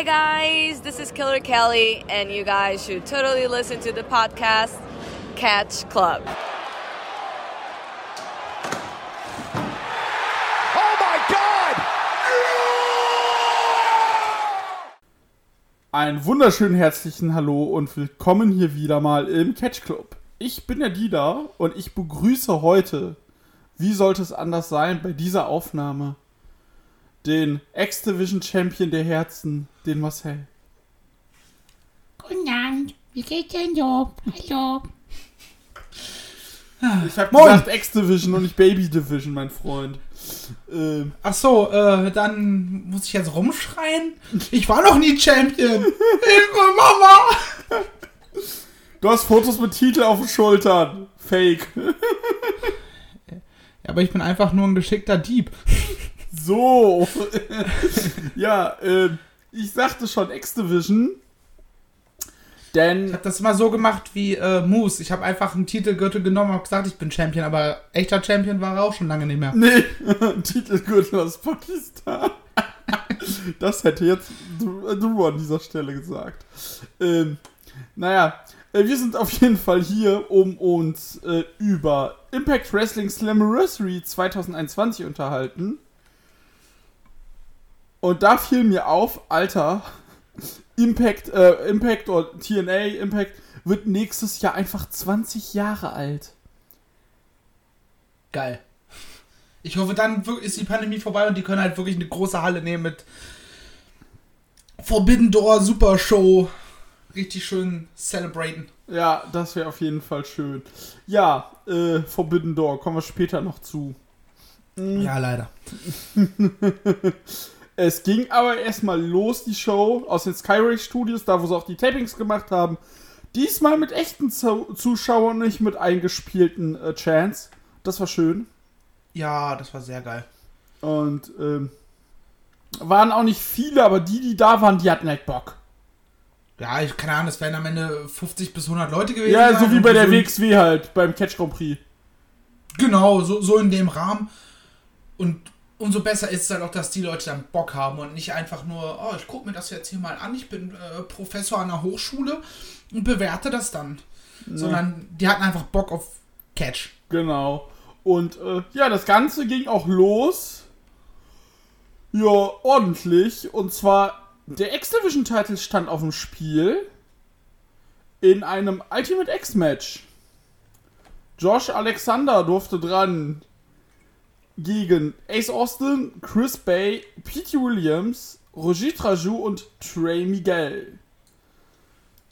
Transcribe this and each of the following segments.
Hi, guys. This is Killer Kelly, and you guys should totally listen to the podcast Catch Club. Oh my God! Einen wunderschönen herzlichen Hallo und willkommen hier wieder mal im Catch Club. Ich bin der Dieter und ich begrüße heute, wie sollte es anders sein, bei dieser Aufnahme den X-Division Champion der Herzen, den Marcel. Guten Abend. Wie geht's denn so? Hallo. Ich habe Moin. gesagt X-Division und nicht Baby Division, mein Freund. Ähm, Ach so, äh, dann muss ich jetzt rumschreien? Ich war noch nie Champion. Hilfe, Mama! du hast Fotos mit Titel auf den Schultern. Fake. Ja, aber ich bin einfach nur ein geschickter Dieb. So. ja, ähm, ich sagte schon X-Division. Ich Denn habe das immer so gemacht wie äh, Moose. Ich habe einfach einen Titelgürtel genommen und hab gesagt, ich bin Champion, aber echter Champion war er auch schon lange nicht mehr. Nee, Titelgürtel aus Pakistan. Das hätte jetzt du, äh, du an dieser Stelle gesagt. Ähm, naja, äh, wir sind auf jeden Fall hier, um uns äh, über Impact Wrestling Slammiversary 2021 unterhalten. Und da fiel mir auf, Alter, Impact, äh, Impact oder TNA Impact wird nächstes Jahr einfach 20 Jahre alt. Geil. Ich hoffe, dann ist die Pandemie vorbei und die können halt wirklich eine große Halle nehmen mit Forbidden Door Super Show. Richtig schön celebraten. Ja, das wäre auf jeden Fall schön. Ja, äh, Forbidden Door, kommen wir später noch zu. Ja, leider. Es ging aber erstmal los, die Show, aus den Skyray Studios, da wo sie auch die Tapings gemacht haben. Diesmal mit echten Zu Zuschauern, nicht mit eingespielten äh, Chants. Das war schön. Ja, das war sehr geil. Und ähm, waren auch nicht viele, aber die, die da waren, die hatten halt Bock. Ja, ich keine Ahnung, es wären am Ende 50 bis 100 Leute gewesen. Ja, so wie bei der so- WXW halt, beim Catch Grand Prix. Genau, so, so in dem Rahmen. Und umso besser ist es halt auch, dass die Leute dann Bock haben und nicht einfach nur, oh, ich gucke mir das jetzt hier mal an, ich bin äh, Professor an der Hochschule und bewerte das dann. Sondern die hatten einfach Bock auf Catch. Genau. Und äh, ja, das Ganze ging auch los. Ja, ordentlich. Und zwar, der X-Division-Titel stand auf dem Spiel. In einem Ultimate X-Match. Josh Alexander durfte dran gegen Ace Austin, Chris Bay, Pete Williams, Roger Trajou und Trey Miguel.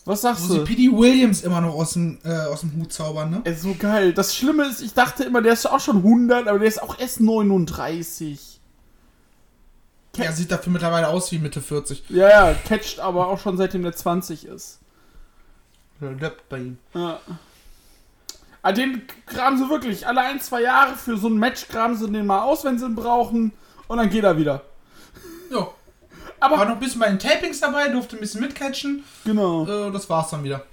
Was sagst Wo sie du? P.D. Williams immer noch aus dem, äh, aus dem Hut zaubern, ne? Ey, so geil. Das Schlimme ist, ich dachte immer, der ist auch schon 100, aber der ist auch erst 39. Er sieht dafür mittlerweile aus wie Mitte 40. Ja, ja, catcht aber auch schon seitdem der 20 ist. Bei ihm. Ja. Ah, den graben sie wirklich alle ein, zwei Jahre für so ein Match, graben sie den mal aus, wenn sie ihn brauchen. Und dann geht er wieder. Ja. Aber, War noch ein bisschen bei den Tapings dabei, durfte ein bisschen mitcatchen. genau. Äh, das war's dann wieder.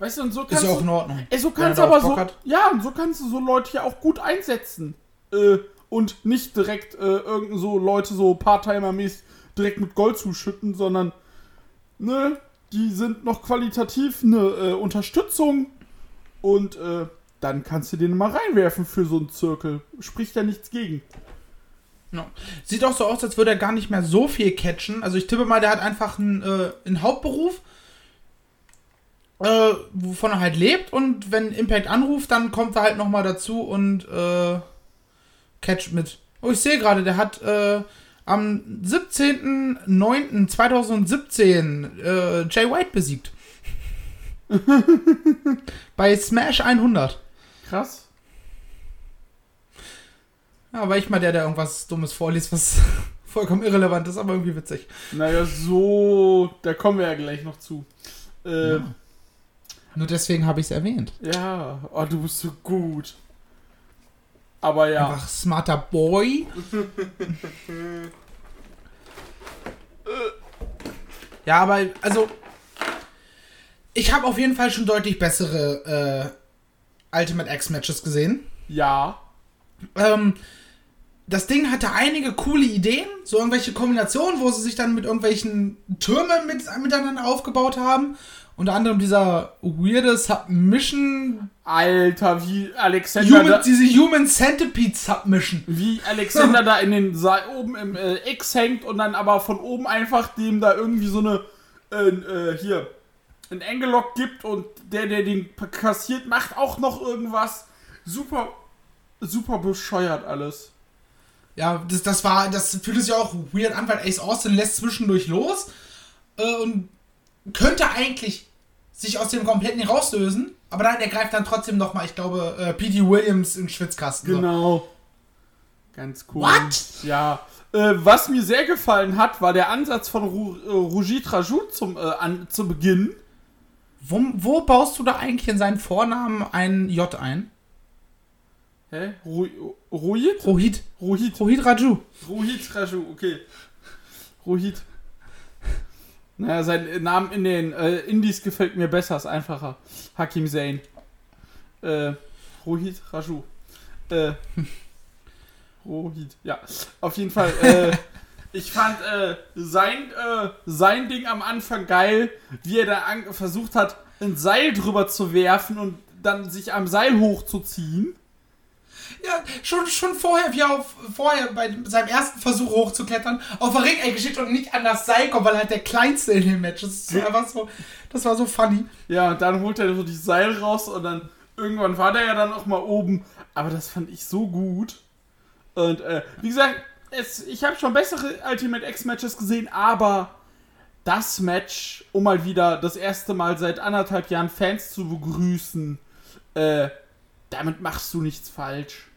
Weißt du, und so Ist kannst ja auch in Ordnung. Ey, so kannst du aber so... Hat. Ja, und so kannst du so Leute ja auch gut einsetzen. Äh, und nicht direkt äh, irgend so Leute so Part-Timer-mäßig direkt mit Gold zuschütten, sondern ne, die sind noch qualitativ eine äh, Unterstützung und äh, dann kannst du den mal reinwerfen für so einen Zirkel. Spricht ja nichts gegen. Ja. Sieht auch so aus, als würde er gar nicht mehr so viel catchen. Also ich tippe mal, der hat einfach einen, äh, einen Hauptberuf, äh, wovon er halt lebt. Und wenn Impact anruft, dann kommt er halt nochmal dazu und äh, catcht mit. Oh, ich sehe gerade, der hat äh, am 17.09.2017 äh, Jay White besiegt. Bei Smash 100. Krass. Ja, war ich mal der, der irgendwas Dummes vorliest, was vollkommen irrelevant ist, aber irgendwie witzig. Naja, so, da kommen wir ja gleich noch zu. Äh, ja. Nur deswegen habe ich es erwähnt. oh, du bist so gut. Aber ja. Einfach smarter Boy. ja, aber also ich habe auf jeden Fall schon deutlich bessere äh, Ultimate X Matches gesehen. Ja. Ähm, das Ding hatte einige coole Ideen, so irgendwelche Kombinationen, wo sie sich dann mit irgendwelchen Türmen mit, miteinander aufgebaut haben. Unter anderem dieser weirde Submission, Alter, wie Alexander Human, da, diese Human Centipede Submission. wie Alexander da in den Sa oben im äh, X hängt und dann aber von oben einfach dem da irgendwie so eine äh, äh, hier ein Engelock gibt und der der den kassiert macht auch noch irgendwas super super bescheuert alles. Ja, das, das war, das fühlte sich auch weird an, weil Ace Austin lässt zwischendurch los äh, und könnte eigentlich sich aus dem kompletten rauslösen, aber dann er greift dann trotzdem nochmal, ich glaube, äh, P.D. Williams den Schwitzkasten. so. Genau. Ganz cool. What? Ja. Äh, was mir sehr gefallen hat, war der Ansatz von Ru äh, Rujit Rajout zum, äh, an, zu Beginn. Wo, wo baust du da eigentlich in seinen Vornamen ein J ein? Hä? Ru Ruhit? Ruhit. Rohit Raju. Rohit Raju, okay. Rohit. Naja, sein Name in den äh, Indies gefällt mir besser, ist einfacher. Hakim Zain. Äh, Rohit Raju. Äh, Rohit, ja. Auf jeden Fall, äh, ich fand äh, sein, äh, sein Ding am Anfang geil, wie er da versucht hat, ein Seil drüber zu werfen und dann sich am Seil hochzuziehen. Ja, schon, schon vorher, wie er auf, vorher bei seinem ersten Versuch hochzuklettern, auf der Ringecke steht und nicht an das Seil kommt, weil er halt der Kleinste in dem Match ist. Das, einfach so, das war so funny. Ja, und dann holt er so die Seil raus und dann irgendwann war der ja dann auch mal oben. Aber das fand ich so gut. Und äh, wie gesagt, es, ich habe schon bessere Ultimate X-Matches gesehen, aber das Match, um mal wieder das erste Mal seit anderthalb Jahren Fans zu begrüßen, äh, damit machst du nichts falsch.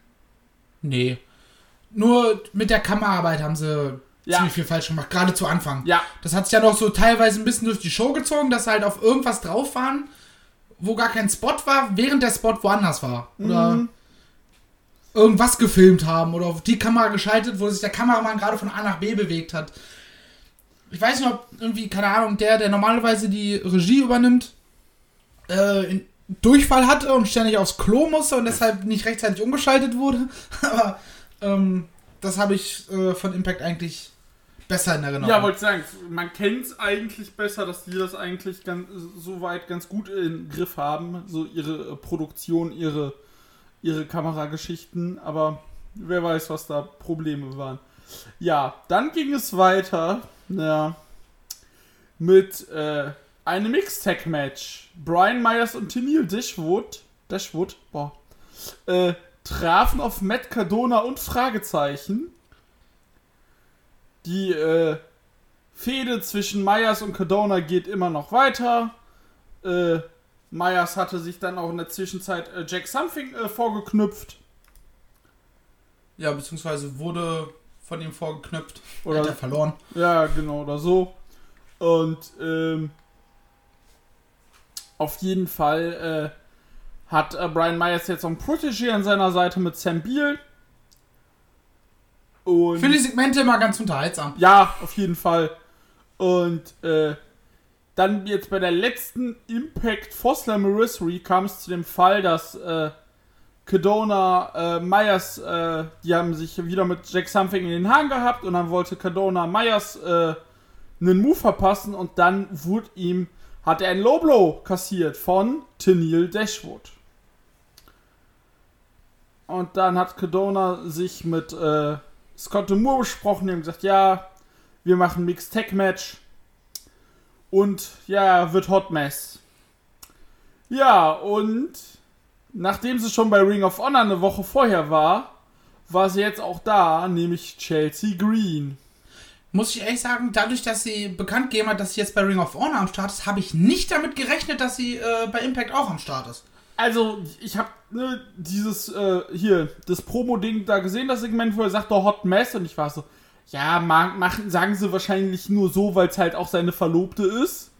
Nee. Nur mit der Kameraarbeit haben sie Ja. ziemlich viel falsch gemacht, gerade zu Anfang. Ja, Das hat sich ja noch so teilweise ein bisschen durch die Show gezogen, dass sie halt auf irgendwas drauf waren, wo gar kein Spot war, während der Spot woanders war. Oder Mhm. irgendwas gefilmt haben oder auf die Kamera geschaltet, wo sich der Kameramann gerade von A nach B bewegt hat. Ich weiß nicht, ob irgendwie, keine Ahnung, der, der normalerweise die Regie übernimmt, äh, in- Durchfall hatte und ständig aufs Klo musste und deshalb nicht rechtzeitig umgeschaltet wurde. Aber ähm, das habe ich äh, von Impact eigentlich besser in Erinnerung. ja, wollte ich sagen, man kennt es eigentlich besser, dass die das eigentlich ganz, soweit ganz gut im Griff haben. So ihre äh, Produktion, ihre, ihre Kamerageschichten, aber wer weiß, was da Probleme waren. Ja, dann ging es weiter ja, mit äh, einem Mixtag-Match. Brian Myers und Tennille Dashwood, Dashwood, boah, äh, trafen auf Matt Cardona und Fragezeichen. Die äh, Fehde zwischen Myers und Cardona geht immer noch weiter. Äh, Myers hatte sich dann auch in der Zwischenzeit äh, Jack Something äh, vorgeknüpft. Ja, beziehungsweise wurde von ihm vorgeknüpft. Oder- Hat er verloren. Ja, genau, oder so. Und ähm, auf jeden Fall äh, hat äh, Brian Myers jetzt noch einen Protégé an seiner Seite mit Sam Beal. Und finde die Segmente immer ganz unterhaltsam. ja, auf jeden Fall. Und äh, dann jetzt bei der letzten Impact for Slammiversary kam es zu dem Fall, dass äh, Cadona äh, Myers, äh, die haben sich wieder mit Jack Something in den Haaren gehabt und dann wollte Cadona Myers äh, einen Move verpassen und dann wurde ihm, hat er einen Low Blow kassiert von Tennille Dashwood. Und dann hat Cadona sich mit äh, Scott Moore besprochen, die haben gesagt, ja, wir machen Mixed Tag Match. Und ja, wird Hot Mess. Ja, und nachdem sie schon bei Ring of Honor eine Woche vorher war, war sie jetzt auch da, nämlich Chelsea Green. Muss ich ehrlich sagen, dadurch, dass sie bekannt gegeben hat, dass sie jetzt bei Ring of Honor am Start ist, habe ich nicht damit gerechnet, dass sie äh, bei Impact auch am Start ist. Also, ich habe ne, dieses, äh, hier, das Promo-Ding da gesehen, das Segment, wo er sagt, Hot Mess, und ich war so, ja, ma machen, sagen sie wahrscheinlich nur so, weil es halt auch seine Verlobte ist.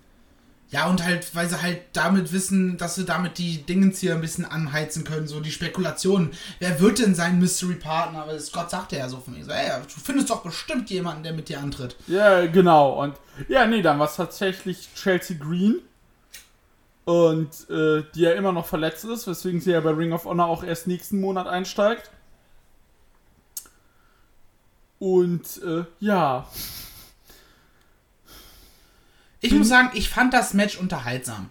Ja, und halt, weil sie halt damit wissen, dass sie damit die Dingens hier ein bisschen anheizen können, so die Spekulationen. Wer wird denn sein Mystery Partner? Aber Scott sagte ja so von mir, so, ey, du findest doch bestimmt jemanden, der mit dir antritt. Ja, genau. Und ja, nee, dann war es tatsächlich Chelsea Green. Und äh, die ja immer noch verletzt ist, weswegen sie ja bei Ring of Honor auch erst nächsten Monat einsteigt. Und äh, ja, Ich muss sagen, ich fand das Match unterhaltsam.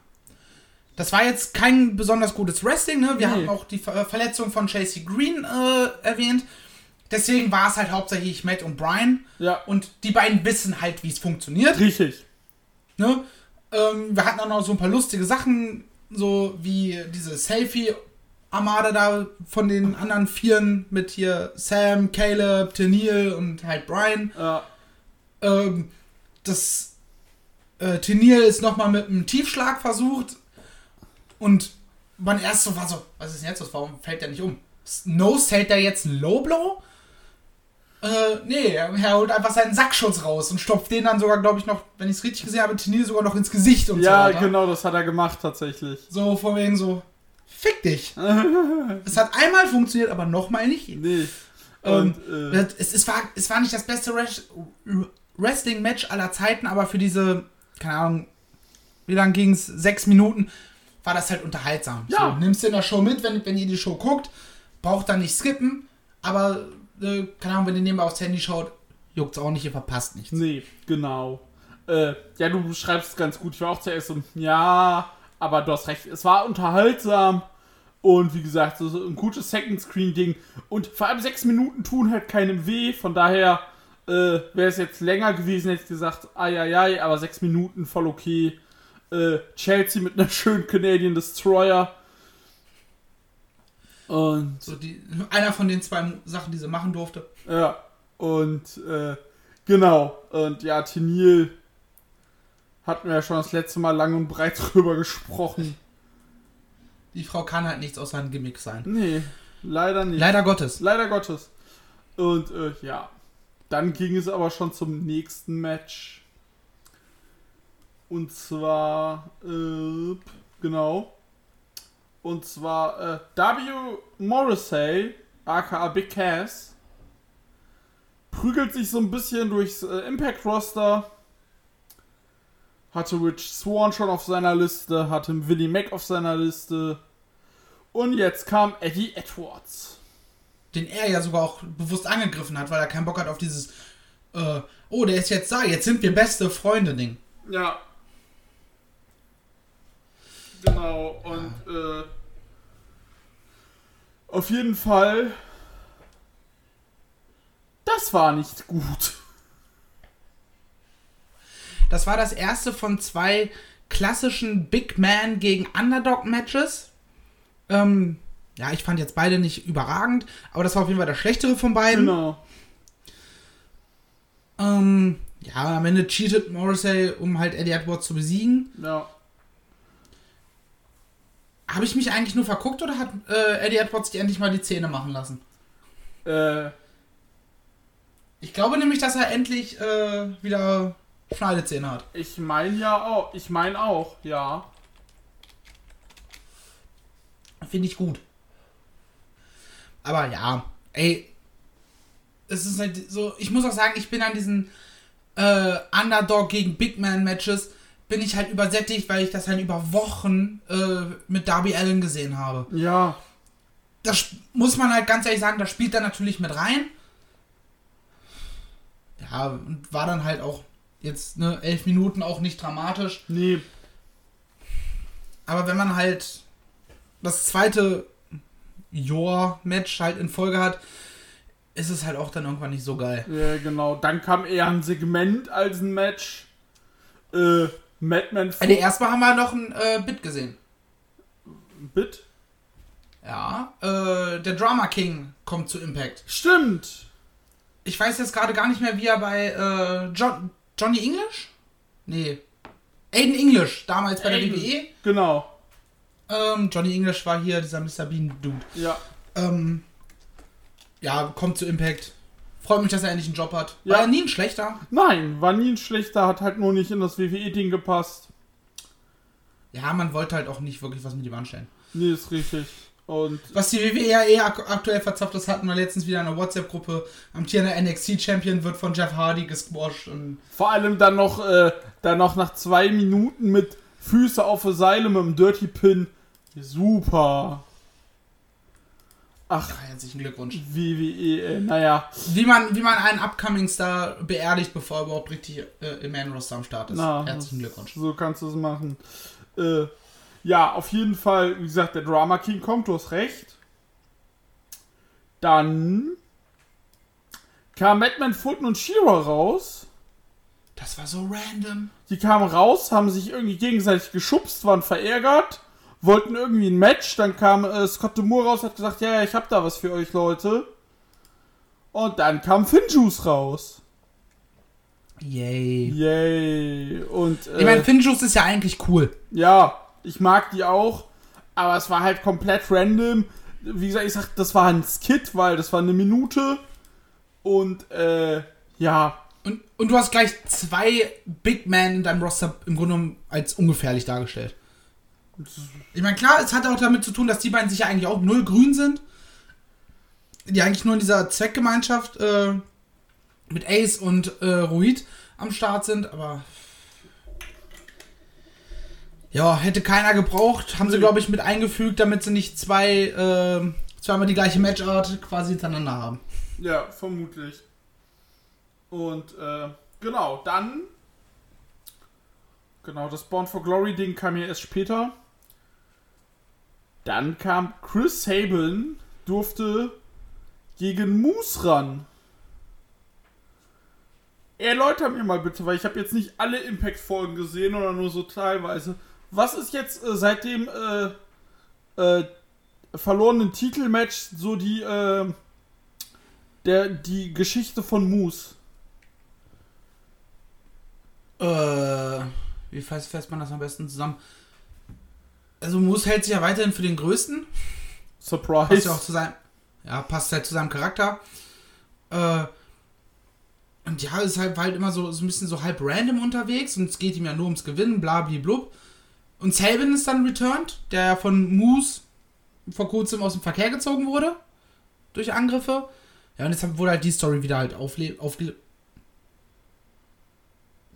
Das war jetzt kein besonders gutes Wrestling, ne? Wir Nee. haben auch die äh, Verletzung von Chasey Green äh, erwähnt. Deswegen war es halt hauptsächlich Matt und Brian. ja, Und die beiden wissen halt, wie es funktioniert. richtig. Ne? Ähm, wir hatten auch noch so ein paar lustige Sachen, so wie diese Selfie-Armada da von den anderen Vieren mit hier Sam, Caleb, Tennille und halt Brian. Ja, Ähm, das äh, Tennille ist nochmal mit einem Tiefschlag versucht und man erst so war so, was ist denn jetzt los? Warum fällt der nicht um? Nose hält der jetzt einen Low Blow? Äh, nee, er holt einfach seinen Sackschutz raus und stopft den dann sogar, glaube ich, noch, wenn ich es richtig gesehen habe, Tennille sogar noch ins Gesicht und ja so weiter. genau, das hat er gemacht tatsächlich. So von wegen so, fick dich. es hat einmal funktioniert, aber nochmal nicht. Nee. Ähm, Und, äh, es, es, war, es war nicht das beste Res- Wrestling-Match aller Zeiten, aber für diese, keine Ahnung, wie lang ging es? Sechs Minuten, war das halt unterhaltsam. Ja. So, nimmst du in der Show mit, wenn, wenn ihr die Show guckt, braucht dann nicht skippen, aber, äh, keine Ahnung, wenn ihr nebenbei aufs Handy schaut, juckt's auch nicht, ihr verpasst nichts. Nee, genau. Äh, ja, du beschreibst es ganz gut. Ich war auch zuerst so, ja, aber du hast recht. Es war unterhaltsam und wie gesagt, so, so ein gutes Second-Screen-Ding. Und vor allem sechs Minuten tun halt keinem weh. Von daher äh, wäre es jetzt länger gewesen, hätte ich gesagt, ai, ai, ai, aber sechs Minuten voll okay. Äh, Chelsea mit einer schönen Canadian Destroyer. Und So die, einer von den zwei Sachen, die sie machen durfte. Ja, und äh, genau. Und ja, Tenil hatten wir ja schon das letzte Mal lang und breit drüber gesprochen. Die Frau kann halt nichts außer ein Gimmick sein. Nee, leider nicht. Leider Gottes. Leider Gottes. Und äh, ja, dann ging es aber schon zum nächsten Match. Und zwar, äh, genau. Und zwar äh, W. Morrissey, aka Big Cass, prügelt sich so ein bisschen durchs äh, Impact-Roster. Hatte Rich Swan schon auf seiner Liste, hatte Willie Mack auf seiner Liste. Und jetzt kam Eddie Edwards. Den er ja sogar auch bewusst angegriffen hat, weil er keinen Bock hat auf dieses, äh, oh, der ist jetzt da, jetzt sind wir beste Freunde Ding. Ja. Genau, und äh, auf jeden Fall, das war nicht gut. Das war das erste von zwei klassischen Big Man gegen Underdog Matches. Ähm, ja, ich fand jetzt beide nicht überragend, aber das war auf jeden Fall das schlechtere von beiden. Genau. Ähm, ja, am Ende cheatet Morrissey, um halt Eddie Edwards zu besiegen. Ja. Habe ich mich eigentlich nur verguckt oder hat äh, Eddie Edwards die endlich mal die Zähne machen lassen? Äh, Ich glaube nämlich, dass er endlich äh, wieder Schneidezähne hat. ich meine ja auch, ich meine auch, ja. Finde ich gut. Aber ja, ey, es ist halt so, ich muss auch sagen, ich bin an diesen äh, Underdog gegen Big Man Matches, bin ich halt übersättigt, weil ich das halt über Wochen äh, mit Darby Allen gesehen habe. Ja, Das muss man halt ganz ehrlich sagen, das spielt da natürlich mit rein. Ja, und war dann halt auch jetzt, ne, elf Minuten auch nicht dramatisch. nee, Aber wenn man halt das zweite Jor-Match halt in Folge hat, ist es halt auch dann irgendwann nicht so geil. ja, genau. Dann kam eher ein Segment als ein Match. Äh, Madman Also erstmal haben wir noch ein äh, Bit gesehen. Bit? Ja, äh, der Drama King kommt zu Impact. Stimmt. Ich weiß jetzt gerade gar nicht mehr, wie er bei äh, John, Johnny English? Nee. Aiden English, damals bei Aiden. der WWE. Genau. Ähm, Johnny English war hier dieser Mr. Bean Dude. Ja. Ähm, ja, kommt zu Impact. Freut mich, dass er endlich einen Job hat. Ja. War er nie ein schlechter. Nein, war nie ein schlechter, hat halt nur nicht in das WWE-Ding gepasst. Ja, man wollte halt auch nicht wirklich was mit ihm anstellen. Nee, ist richtig. Und Was die WWE ja eher ak aktuell verzapft ist, hatten wir letztens wieder in einer WhatsApp-Gruppe. Amtierender NXT-Champion wird von Jeff Hardy gesquashed. Und vor allem dann noch, äh, dann noch nach zwei Minuten mit Füße auf der Seile mit dem Dirty Pin. Super. Ach, Herzlichen Glückwunsch. WWE, äh, naja. Wie man, wie man einen Upcoming Star beerdigt, bevor er überhaupt richtig äh, im Main Roster am Start ist. Na, Herzlichen Glückwunsch. So kannst du es machen. Äh, ja, auf jeden Fall, wie gesagt, der Drama King kommt, du hast recht. Dann kam Madman Fulton und Shira raus. Das war so random. Die kamen raus, haben sich irgendwie gegenseitig geschubst, waren verärgert, wollten irgendwie ein Match. Dann kam äh, Scott Demore raus, hat gesagt, ja, ja, ich hab da was für euch, Leute. Und dann kam Finjuice raus. Yay. Yay. Und, äh, Ich meine, Finjuice ist ja eigentlich cool. Ja, ich mag die auch, aber es war halt komplett random. Wie gesagt, ich sag, das war ein Skit, weil das war eine Minute. Und, äh, ja, Und, und du hast gleich zwei Big Men in deinem Roster im Grunde genommen als ungefährlich dargestellt. Ich meine, klar, es hat auch damit zu tun, dass die beiden sich ja eigentlich auch null grün sind. Die eigentlich nur in dieser Zweckgemeinschaft äh, mit Ace und äh, Ruid am Start sind, aber. Ja, hätte keiner gebraucht. Haben sie, glaube ich, mit eingefügt, damit sie nicht zwei, äh, zweimal die gleiche Matchart quasi hintereinander haben. ja, vermutlich. Und, äh, genau, dann. Genau, das Born for Glory Ding kam ja erst später. Dann kam Chris Sabin, durfte gegen Moose ran. Erläuter mir mal bitte, weil ich habe jetzt nicht alle Impact-Folgen gesehen oder nur so teilweise. Was ist jetzt äh, seit dem äh, äh, verlorenen Titelmatch so die, äh, der, die Geschichte von Moose? Äh, wie fasst, fasst man das am besten zusammen? Also Moose hält sich ja weiterhin für den Größten. Surprise. Passt ja auch zu seinem, ja, passt halt zu seinem Charakter. Äh, und ja, ist halt, war halt immer so, so ein bisschen so halb random unterwegs und es geht ihm ja nur ums Gewinnen, blub. Und Sabin ist dann returned, der ja von Moose vor kurzem aus dem Verkehr gezogen wurde. Durch Angriffe. Ja, und jetzt wurde halt die Story wieder halt aufle aufge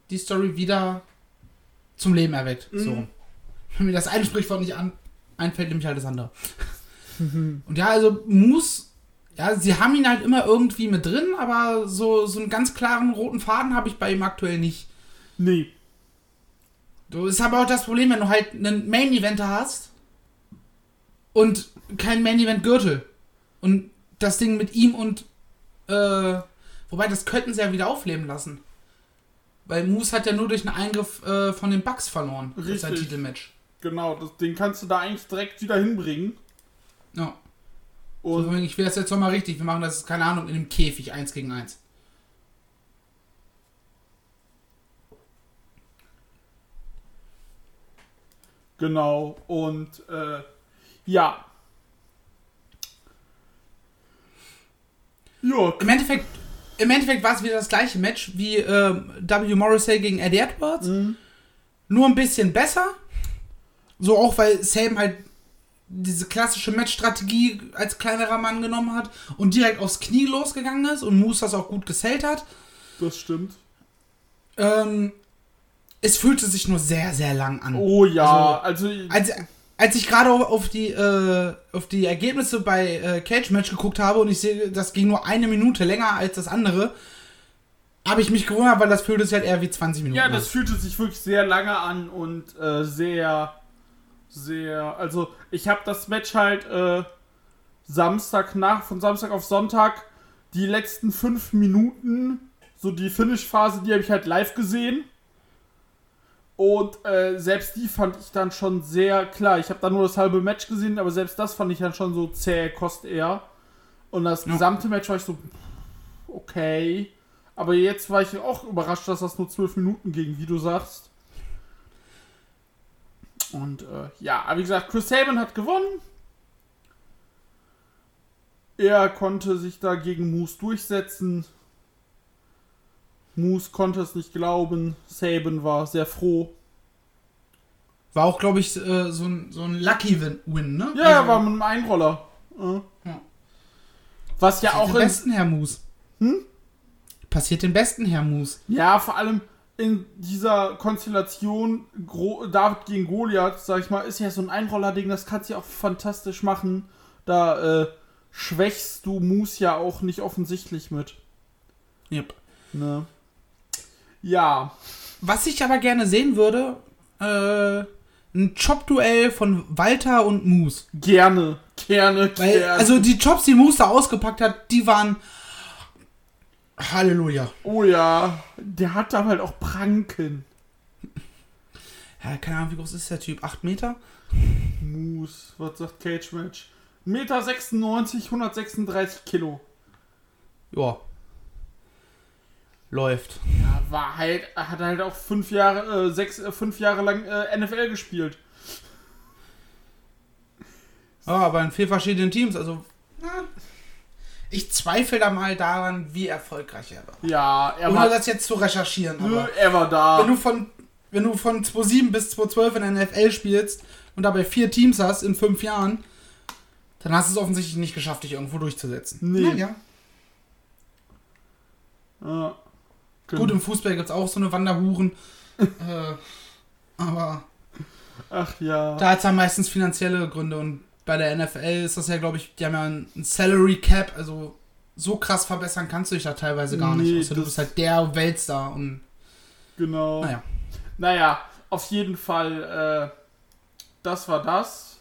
die Story wieder zum Leben erweckt. So. Wenn mir das eine Sprichwort nicht an einfällt, nehme ich halt das andere. Und ja, also Moose, ja, sie haben ihn halt immer irgendwie mit drin, aber so, so einen ganz klaren roten Faden habe ich bei ihm aktuell nicht. Nee. Du ist aber auch das Problem, wenn du halt einen Main-Eventer hast und kein Main-Event-Gürtel. Und das Ding mit ihm und, äh, wobei das könnten sie ja wieder aufleben lassen. Weil Moose hat ja nur durch einen Eingriff äh, von den Bucks verloren. Das ist sein Richtig. Titelmatch. Genau, das, den kannst du da eigentlich direkt wieder hinbringen. Ja. Und So, ich will das jetzt doch mal richtig. Wir machen das, keine Ahnung, in einem Käfig 1 gegen 1. genau, und äh, ja. Ja, Im Endeffekt, im Endeffekt war es wieder das gleiche Match wie ähm, W. Morrissey gegen Eddie Edwards. Nur ein bisschen besser. So auch, weil Sam halt diese klassische Matchstrategie als kleinerer Mann genommen hat und direkt aufs Knie losgegangen ist und Moose das auch gut gesellt hat. das stimmt. Ähm, es fühlte sich nur sehr, sehr lang an. Oh ja, also, als, als ich gerade auf, die äh, auf die Ergebnisse bei äh, Cage Match geguckt habe und ich sehe, das ging nur eine Minute länger als das andere, habe ich mich gewundert, weil das fühlte sich halt eher wie 20 Minuten. ja, an. das fühlte sich wirklich sehr lange an und äh, sehr, sehr, also ich habe das Match halt äh, Samstag nach, von Samstag auf Sonntag, die letzten fünf Minuten, so die Finish-Phase, die habe ich halt live gesehen. Und äh, selbst die fand ich dann schon sehr klar. Ich habe dann nur das halbe Match gesehen, aber selbst das fand ich dann schon so zäh, kost eher. Und das Ja. gesamte Match war ich so, okay. Aber jetzt war ich auch überrascht, dass das nur zwölf Minuten ging, wie du sagst. Und äh, ja, aber wie gesagt, Chris Sabin hat gewonnen. Er konnte sich da gegen Moose durchsetzen. Moose konnte es nicht glauben. Sabin war sehr froh. War auch, glaube ich, äh, so ein, so ein Lucky Win, ne? Ja, er Also, war mit einem Einroller. Ja. Ja. Was ja Passiert auch den in, besten, Herr Moose. Hm? Passiert den besten, Herr Moose. Ja, vor allem in dieser Konstellation Gro David gegen Goliath, sag ich mal, ist ja so ein Einroller-Ding, das kannst du ja auch fantastisch machen. Da äh, schwächst du Moose ja auch nicht offensichtlich mit. Yep. Ne? Ja. Was ich aber gerne sehen würde, äh, ein Chop-Duell von Walter und Moose. Gerne. Gerne, Weil, gerne. also die Chops, die Moose da ausgepackt hat, die waren. Halleluja. oh ja. Der hat da halt auch Pranken. Ja, keine Ahnung, wie groß ist der Typ? 8 Meter? Moose. Was sagt Cage Match? Meter 96, 136 Kilo. Ja. Läuft. Ja, war halt, hat halt auch fünf Jahre, äh, sechs, äh, fünf Jahre lang äh, NFL gespielt. Ja, aber in vier verschiedenen Teams, also. Na, ich zweifle da mal daran, wie erfolgreich er war. Ja, er Ohne war, das jetzt zu recherchieren, nö, aber. er war da. Wenn du von, wenn du von 2007 bis 2012 in der NFL spielst und dabei vier Teams hast in fünf Jahren, dann hast du es offensichtlich nicht geschafft, dich irgendwo durchzusetzen. Nee. Naja. Ja. Gut, im Fußball gibt es auch so eine Wanderhuren. äh, aber Ach ja. da hat es dann meistens finanzielle Gründe und bei der NFL ist das ja, glaube ich, die haben ja ein Salary Cap, also so krass verbessern kannst du dich da teilweise gar Nee, nicht. Außer du bist halt der Weltstar und Genau. naja. Naja, auf jeden Fall, äh, das war das.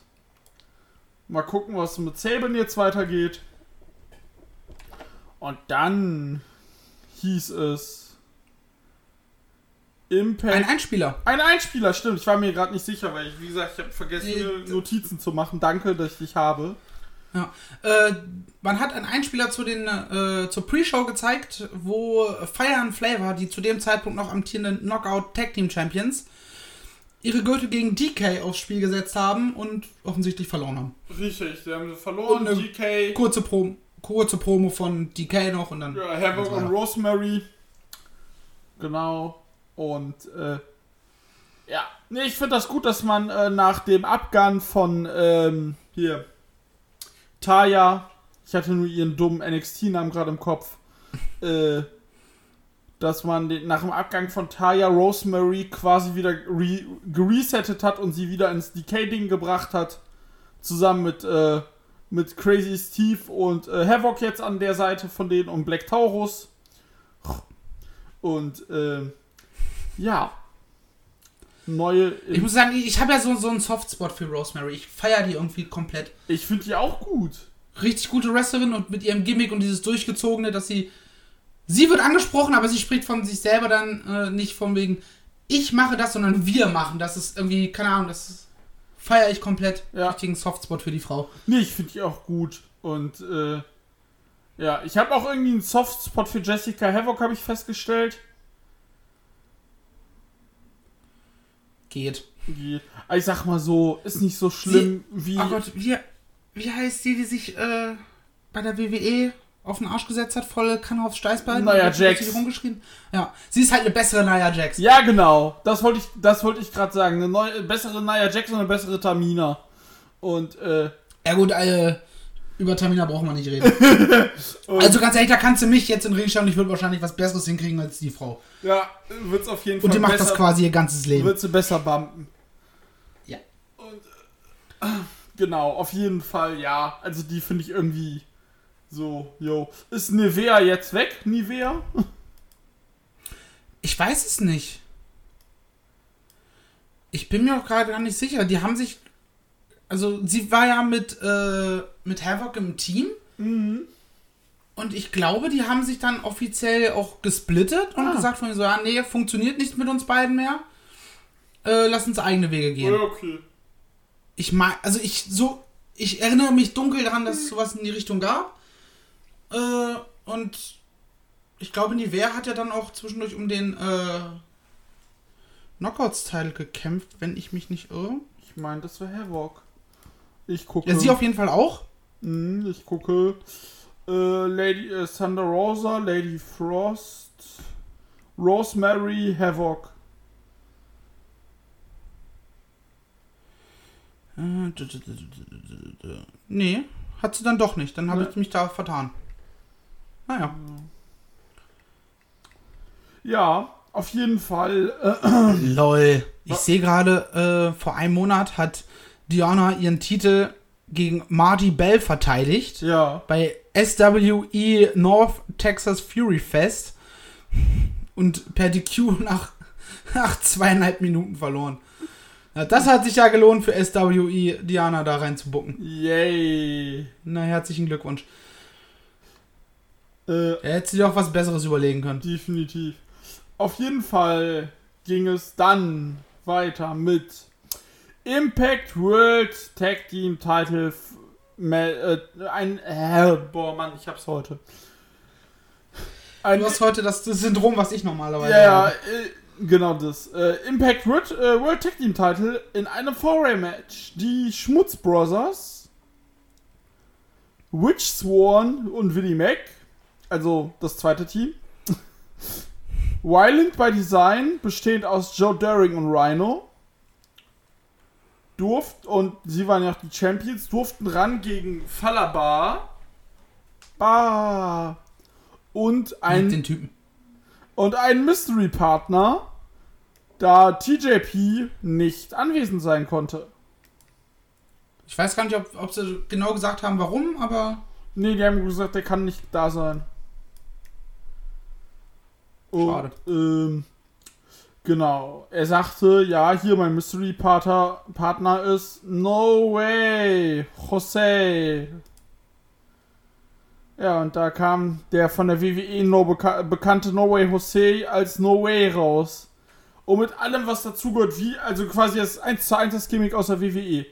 Mal gucken, was mit Saban jetzt weitergeht. Und dann hieß es Impact. Ein Einspieler. Ein Einspieler, stimmt. Ich war mir gerade nicht sicher, weil ich, wie gesagt, ich habe vergessen, mir Notizen zu machen. Danke, dass ich dich habe. Ja. Äh, man hat einen Einspieler zu den, äh, zur Pre-Show gezeigt, wo Fire and Flavor, die zu dem Zeitpunkt noch amtierenden Knockout Tag Team Champions, ihre Gürtel gegen DK aufs Spiel gesetzt haben und offensichtlich verloren haben. Richtig, sie haben verloren. Und, GK, Kurze, Pro kurze Promo von DK noch und dann. ja, Havoc geht's und weiter. Rosemary. Genau. Und, äh, ja. Nee, ich finde das gut, dass man äh, nach dem Abgang von, ähm, hier, Taya, ich hatte nur ihren dummen NXT-Namen gerade im Kopf, äh, dass man den, nach dem Abgang von Taya Rosemary quasi wieder re geresettet hat und sie wieder ins DK-Ding gebracht hat. Zusammen mit, äh, mit Crazy Steve und äh, Havoc jetzt an der Seite von denen und Black Taurus. Und, äh, ja. Neue. Ich muss sagen, ich habe ja so, so einen Softspot für Rosemary. Ich feiere die irgendwie komplett. Ich finde die auch gut. Richtig gute Wrestlerin und mit ihrem Gimmick und dieses durchgezogene, dass sie. Sie wird angesprochen, aber sie spricht von sich selber dann äh, nicht von wegen, ich mache das, sondern wir machen. Das ist irgendwie, keine Ahnung, das feiere ich komplett. Ja. Richtigen Softspot für die Frau. Nee, ich finde die auch gut. Und, äh, ja, ich habe auch irgendwie einen Softspot für Jessica Havoc, habe ich festgestellt. Geht. Die, ich sag mal so, ist nicht so schlimm wie. Oh Gott, wie, wie heißt die, die sich äh, bei der WWE auf den Arsch gesetzt hat, volle Kanne aufs Steißbein? Und hat Jax. rumgeschrien? Ja, sie ist halt eine bessere Nia Jax. Ja, genau. Das wollte ich, das wollte ich gerade sagen. Eine neue, bessere Nia Jackson, eine bessere Tamina. Und, äh, Ja gut, äh, über Tamina brauchen wir nicht reden. also ganz ehrlich, da kannst du mich jetzt in den Ring und ich würde wahrscheinlich was Besseres hinkriegen als die Frau. ja, wird's auf jeden Und die Fall macht das quasi ihr ganzes Leben. Wird sie besser bumpen. Ja. Genau, auf jeden Fall, ja. Also die finde ich irgendwie so, yo. Ist Nivea jetzt weg? Nivea? Ich weiß es nicht. Ich bin mir auch gerade gar nicht sicher. Die haben sich. Also, sie war ja mit, äh, mit Havoc im Team. Und ich glaube, die haben sich dann offiziell auch gesplittet und Ah. gesagt von so, ja, nee, funktioniert nicht mit uns beiden mehr. Äh, lass uns eigene Wege gehen. okay. Ich mag, also ich so, ich erinnere mich dunkel daran, dass es sowas in die Richtung gab. Äh, und ich glaube, Nivea hat ja dann auch zwischendurch um den äh, Knockouts-Teil gekämpft, wenn ich mich nicht irre. Ich meine, das wäre Havoc. Ich gucke. Ja, sie auf jeden Fall auch. Mhm, ich gucke. Äh, Lady äh, Thunder Rosa, Lady Frost, Rosemary, Havoc. Nee, hat sie dann doch nicht. Dann habe Nee. ich mich da vertan. Naja. Ja, auf jeden Fall. Äh, Lol. Ich sehe gerade, äh, vor einem Monat hat Diana ihren Titel gegen Marty Bell verteidigt. Ja. Bei SWE North Texas Fury Fest. Und per DQ nach, nach zweieinhalb Minuten verloren. Ja, das hat sich ja gelohnt für SWE Diana da reinzubucken. Yay. Na, herzlichen Glückwunsch. Äh, Er hätte sich auch was Besseres überlegen können. definitiv. Auf jeden Fall ging es dann weiter mit Impact World Tag Team Title. Äh, ein. Äh, boah, Mann, ich hab's heute. Ein, Du hast heute das, das Syndrom, was ich normalerweise ja, ja, habe. äh, genau das. Äh, Impact World, äh, World Tag Team Title in einem Four-Way-Match. Die Schmutz Brothers, Witch Sworn und Willie Mack, also das zweite Team. Violent by Design, bestehend aus Joe Daring und Rhino. Durft, und sie waren ja auch die Champions, durften ran gegen Falabar. Bah. Und ein Mit den Typen. und einen Mystery-Partner, da TJP nicht anwesend sein konnte. Ich weiß gar nicht, ob, ob sie genau gesagt haben, warum, aber Nee, die haben gesagt, der kann nicht da sein. Und, Schade. Ähm, genau. Er sagte, ja, hier mein Mystery-Partner Partner ist No Way, Jose. Ja, und da kam der von der WWE no beka bekannte No Way Jose als No Way raus. Und mit allem, was dazugehört, wie, also quasi das 1 zu 1 das Gimmick aus der WWE.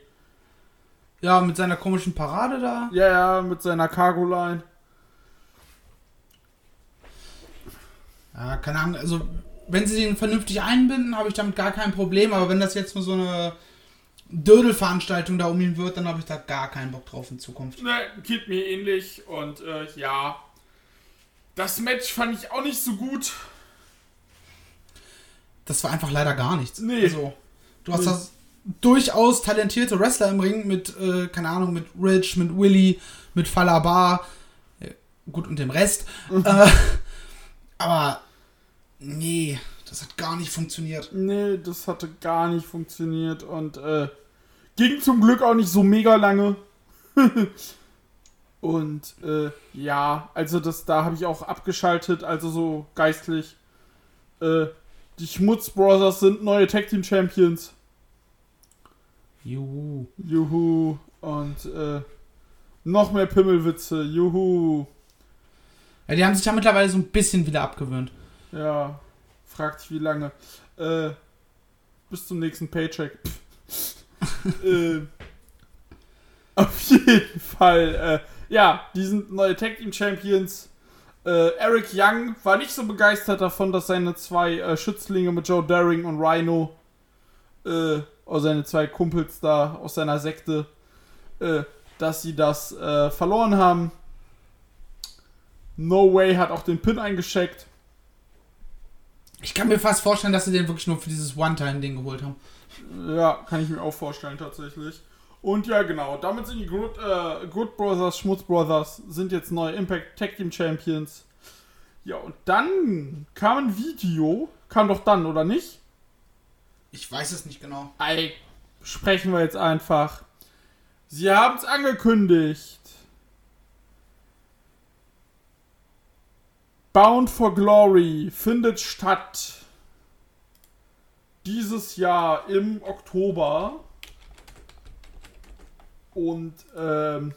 ja, mit seiner komischen Parade da. Ja, ja, mit seiner Cargo-Line. Ja, keine Ahnung, also wenn sie den vernünftig einbinden, habe ich damit gar kein Problem, aber wenn das jetzt nur so eine Dödelveranstaltung da um ihn wird, dann habe ich da gar keinen Bock drauf in Zukunft. Ne, geht mir ähnlich und äh, ja. Das Match fand ich auch nicht so gut. Das war einfach leider gar nichts. Nee. Also, du hast Nee. das durchaus talentierte Wrestler im Ring mit, äh, keine Ahnung, mit Rich, mit Willy, mit Falabar, äh, gut und dem Rest. äh, aber nee, das hat gar nicht funktioniert. Nee, das hatte gar nicht funktioniert und äh, ging zum Glück auch nicht so mega lange. und äh, ja, also das, da habe ich auch abgeschaltet, also so geistlich. Äh, die Schmutz Brothers sind neue Tag Team Champions. Juhu. Juhu. Und äh, noch mehr Pimmelwitze. Juhu. Ja, die haben sich ja mittlerweile so ein bisschen wieder abgewöhnt. Ja, fragt sich wie lange. Äh, bis zum nächsten Paycheck. äh, auf jeden Fall, äh, ja, die sind neue Tag Team Champions. Äh, Eric Young war nicht so begeistert davon, dass seine zwei äh, Schützlinge mit Joe Daring und Rhino, äh, oder seine zwei Kumpels da aus seiner Sekte, äh, dass sie das verloren haben. No Way hat auch den Pin eingeschickt. Ich kann mir fast vorstellen, dass sie den wirklich nur für dieses One-Time-Ding geholt haben. Ja, kann ich mir auch vorstellen, tatsächlich. Und ja, genau, damit sind die Good, äh, Good Brothers, Schmutz Brothers, sind jetzt neue Impact Tag Team Champions. Ja, und dann kam ein Video, kam doch dann, oder nicht? Ich weiß es nicht genau. Ey, sprechen wir jetzt einfach. Sie haben es angekündigt. Bound for Glory findet statt. Dieses Jahr im Oktober. Und ähm,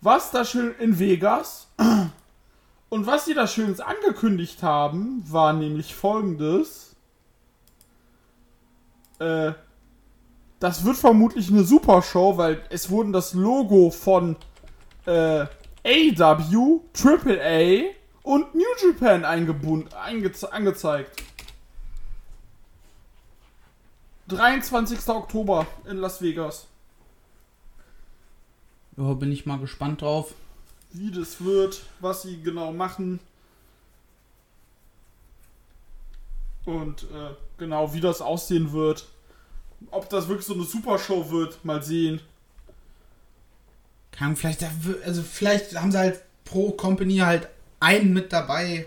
was da schön in Vegas. Und was sie da schönes angekündigt haben, war nämlich folgendes. Äh, das wird vermutlich eine super Show, weil es wurden das Logo von äh, AW, AAA und New Japan eingebunden, angezeigt. 23. Oktober in Las Vegas. Ja, bin ich mal gespannt drauf. Wie das wird, was sie genau machen. Und äh, genau, wie das aussehen wird. Ob das wirklich so eine Supershow wird, mal sehen. Kann vielleicht, also vielleicht haben sie halt pro Company halt einen mit dabei,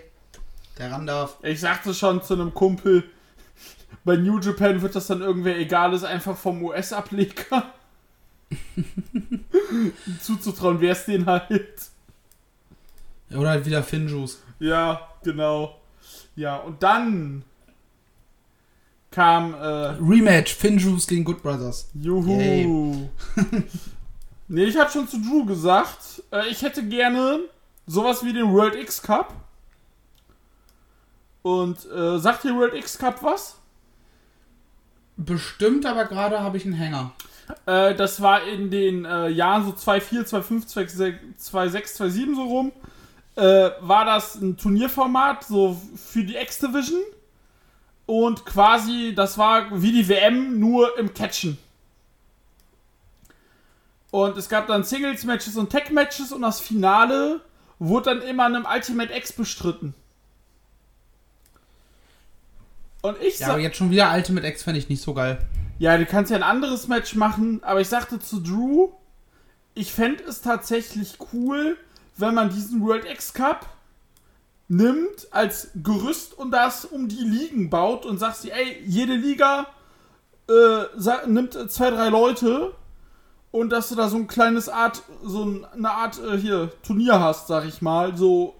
der ran darf. Ich sagte schon zu einem Kumpel, bei New Japan wird das dann irgendwer egal ist, einfach vom US-Ableger. zuzutrauen, wer es den halt. Oder halt wieder Finjuice. Ja, genau. Ja, und dann kam äh, Rematch, Finjuice gegen Good Brothers. Juhu. Nee, ich habe schon zu Drew gesagt, äh, ich hätte gerne sowas wie den World X Cup. Und äh, sagt dir World X Cup was? Bestimmt, aber gerade habe ich einen Hänger. Äh, das war in den äh, Jahren so 2.4, 2.5, 2.6, 2.7 so rum. Äh, war das ein Turnierformat so für die X-Division. Und quasi, das war wie die WM, nur im Catchen. Und es gab dann Singles-Matches und Tag-Matches und das Finale wurde dann immer in einem Ultimate X bestritten. Und ich Ja, sag, aber jetzt schon wieder Ultimate X fände ich nicht so geil. ja, du kannst ja ein anderes Match machen, aber ich sagte zu Drew, ich fände es tatsächlich cool, wenn man diesen World X Cup nimmt als Gerüst und das um die Ligen baut und sagt sie, ey, jede Liga äh, nimmt zwei, drei Leute und dass du da so ein kleines Art, so ein, eine Art äh, hier Turnier hast, sag ich mal, so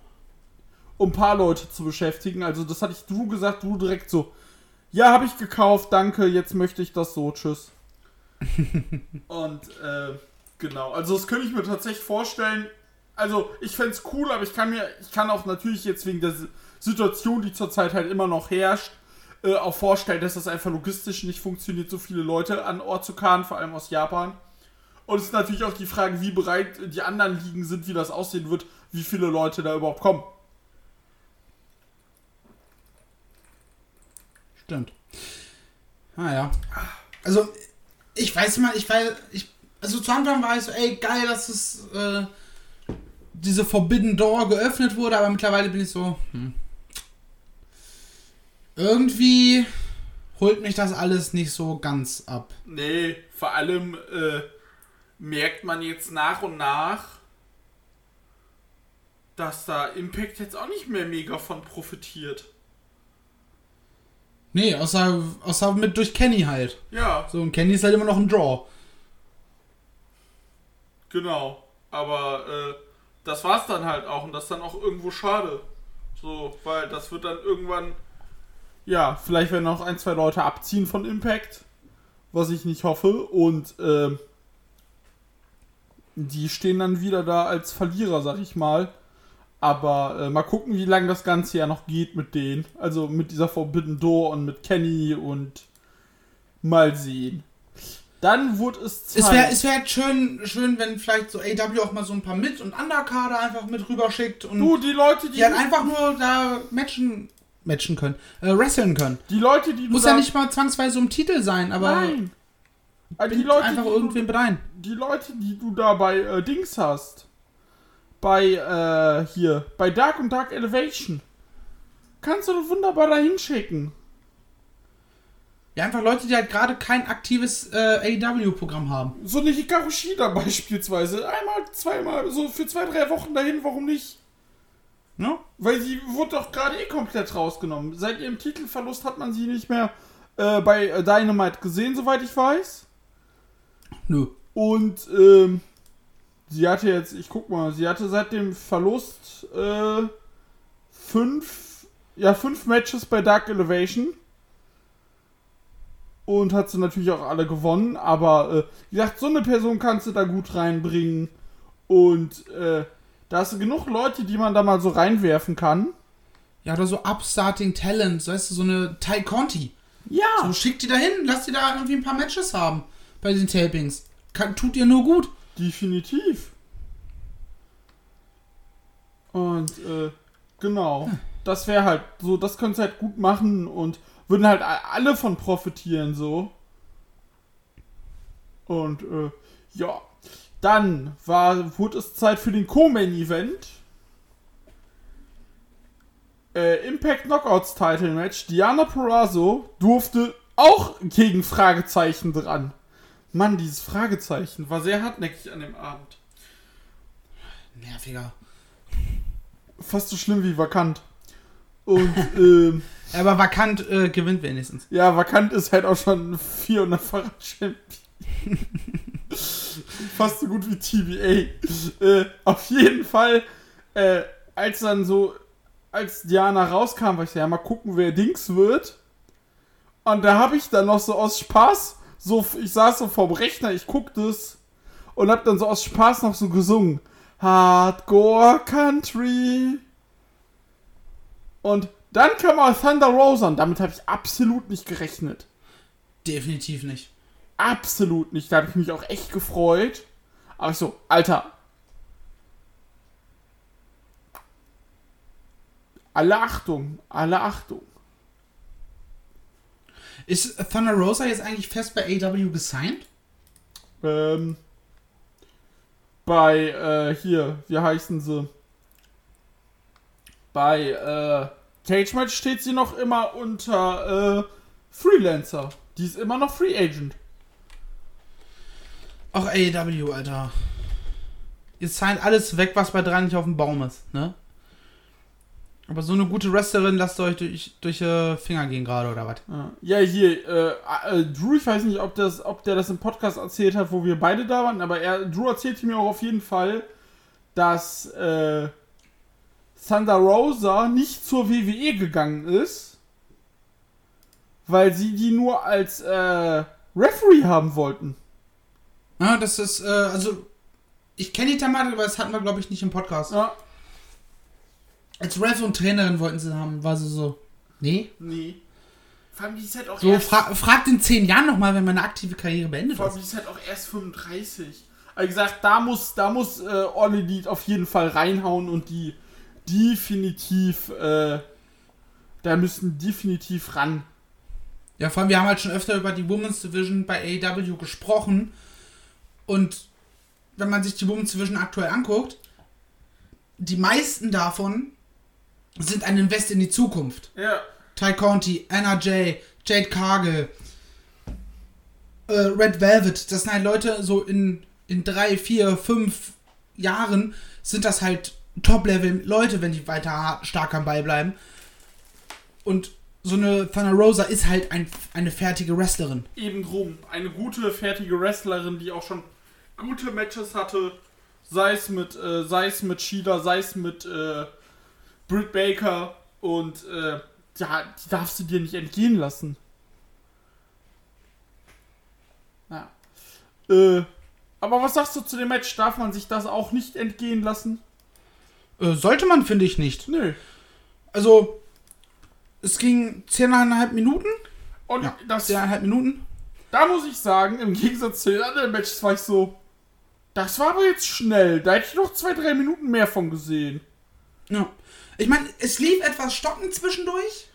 um ein paar Leute zu beschäftigen. Also das hatte ich Drew gesagt, Drew direkt so, ja, habe ich gekauft, danke, jetzt möchte ich das so, tschüss. und äh, genau, also das könnte ich mir tatsächlich vorstellen. Also ich fände es cool, aber ich kann mir, ich kann auch natürlich jetzt wegen der Si- Situation, die zurzeit halt immer noch herrscht, äh, auch vorstellen, dass das einfach logistisch nicht funktioniert, so viele Leute an Ort zu karren, vor allem aus Japan. Und es ist natürlich auch die Frage, wie bereit die anderen Ligen sind, wie das aussehen wird, wie viele Leute da überhaupt kommen. Stimmt. Ah ja. Also, ich weiß mal, ich weiß, ich, also zu Anfang war ich so, ey, geil, dass es, äh, diese Forbidden Door geöffnet wurde, aber mittlerweile bin ich so, hm. Irgendwie holt mich das alles nicht so ganz ab. Nee, vor allem äh, merkt man jetzt nach und nach, dass da Impact jetzt auch nicht mehr mega von profitiert. Nee, außer, außer mit durch Kenny halt. Ja, So, und Kenny ist halt immer noch ein Draw. genau. Aber äh, das war's dann halt auch und das ist dann auch irgendwo schade. So, weil das wird dann irgendwann. Ja, vielleicht werden noch ein, zwei Leute abziehen von Impact, was ich nicht hoffe. Und ähm, die stehen dann wieder da als Verlierer, sag ich mal. Aber äh, mal gucken, wie lange das Ganze ja noch geht mit denen. Also mit dieser Forbidden Door und mit Kenny und mal sehen. Dann wurde es Zeit. Es wäre es wär schön, schön, wenn vielleicht so AW auch mal so ein paar Mit- und Underkader einfach mit rüberschickt und du, die Leute, die, die halt einfach nur da matchen, matchen können, äh, wresteln können. die Leute, die Muss ja nicht mal zwangsweise um Titel sein, aber Nein. Also die Leute, einfach die irgendwen du, mit ein. die Leute, die du da bei äh, Dings hast, bei äh, hier, bei Dark und Dark Elevation, kannst du doch wunderbar da hinschicken. Ja, einfach Leute, die halt gerade kein aktives äh, AW-Programm haben. So eine Hikaru Shida beispielsweise. Einmal, zweimal, so für zwei, drei Wochen dahin, warum nicht? Ne? Weil sie wurde doch gerade eh komplett rausgenommen. Seit ihrem Titelverlust hat man sie nicht mehr äh, bei äh, Dynamite gesehen, soweit ich weiß. Nö. Und ähm, sie hatte jetzt, ich guck mal, sie hatte seit dem Verlust äh, fünf, ja, fünf Matches bei Dark Elevation. Und hat sie natürlich auch alle gewonnen. Aber äh, wie gesagt, so eine Person kannst du da gut reinbringen. Und äh, da hast du genug Leute, die man da mal so reinwerfen kann. Ja, oder so Upstarting Talents, weißt du, so eine Ty Conti. Ja. So, schickt die da hin, lasst die da irgendwie ein paar Matches haben bei den Tapings. Kann, tut ihr nur gut. Definitiv. Und äh, genau, das wäre halt so, das könntest du halt gut machen und würden halt alle von profitieren so. Und äh, ja, dann war, wurde es Zeit für den Co-Main-Event. Äh, Impact Knockouts Title Match. Diana Perazzo durfte auch gegen Fragezeichen dran. Mann, dieses Fragezeichen war sehr hartnäckig an dem Abend. Nerviger. Fast so schlimm wie vakant. Und ähm, Ja, aber vakant äh, gewinnt wenigstens. ja, vakant ist halt auch schon 400-facher Champion. Fast so gut wie TBA. Äh, auf jeden Fall, äh, als dann so, als Diana rauskam, war ich so, ja, mal gucken, wer Dings wird. Und da habe ich dann noch so aus Spaß, so, ich saß so vorm Rechner, ich guck das und hab dann so aus Spaß noch so gesungen. Hardcore Country. Und dann kam auch Thunder Rosa und damit habe ich absolut nicht gerechnet. Definitiv nicht. Absolut nicht. Da habe ich mich auch echt gefreut. Aber ich so, Alter. Alle Achtung, alle Achtung. Ist Thunder Rosa jetzt eigentlich fest bei AW gesigned? Ähm, bei, äh, hier, wie heißen sie? Bei, äh, Cage Match steht sie noch immer unter, äh, Freelancer. Die ist immer noch Free Agent. Ach, AEW, Alter. Ihr signed alles weg, was bei dran nicht auf dem Baum ist, ne? Aber so eine gute Wrestlerin lasst ihr euch durch, durch äh, Finger gehen gerade, oder was? Ja, hier, äh, äh, Drew, ich weiß nicht, ob, das, ob der das im Podcast erzählt hat, wo wir beide da waren, aber er, Drew erzählte mir auch auf jeden Fall, dass äh, Thunder Rosa nicht zur WWE gegangen ist, weil sie die nur als äh, Referee haben wollten. Ja, das ist, äh, also, ich kenne die Thematik, aber das hatten wir, glaube ich, nicht im Podcast. Ja, Als Ref und Trainerin wollten sie haben, war sie so, nee. nee. Vor allem, die ist halt auch So, erst, fra fragt in zehn Jahren nochmal, wenn meine aktive Karriere beendet vor allem, ist. die ist halt auch erst 35. Also gesagt, da muss, da muss äh, All Elite auf jeden Fall reinhauen und die definitiv, äh, da müssen definitiv ran. Ja, vor allem, wir haben halt schon öfter über die Women's Division bei AEW gesprochen. Und wenn man sich die Women's Division aktuell anguckt, die meisten davon sind ein Invest in die Zukunft. Ja. Ty Conti, Anna Jay, Jade Cargill, äh, Red Velvet, das sind halt Leute, so in, in drei, vier, fünf Jahren sind das halt Top-Level-Leute, wenn die weiter stark am Ball bleiben. Und so eine Thunder Rosa ist halt ein, eine fertige Wrestlerin. eben drum. Eine gute, fertige Wrestlerin, die auch schon gute Matches hatte. Sei es mit, äh, sei es mit Sheila, sei es mit äh, Britt Baker. Und äh, ja, die darfst du dir nicht entgehen lassen. Ja. Äh, aber was sagst du zu dem Match? Darf man sich das auch nicht entgehen lassen? Äh, sollte man, finde ich nicht. Nö. Also, es ging 10,5 Minuten. Und Ja, das, 10,5 Minuten. da muss ich sagen, im Gegensatz zu den anderen Matches war ich so, das war aber jetzt schnell. Da hätte ich noch zwei, drei Minuten mehr von gesehen. Ja. Ich meine, es lief etwas stockend zwischendurch.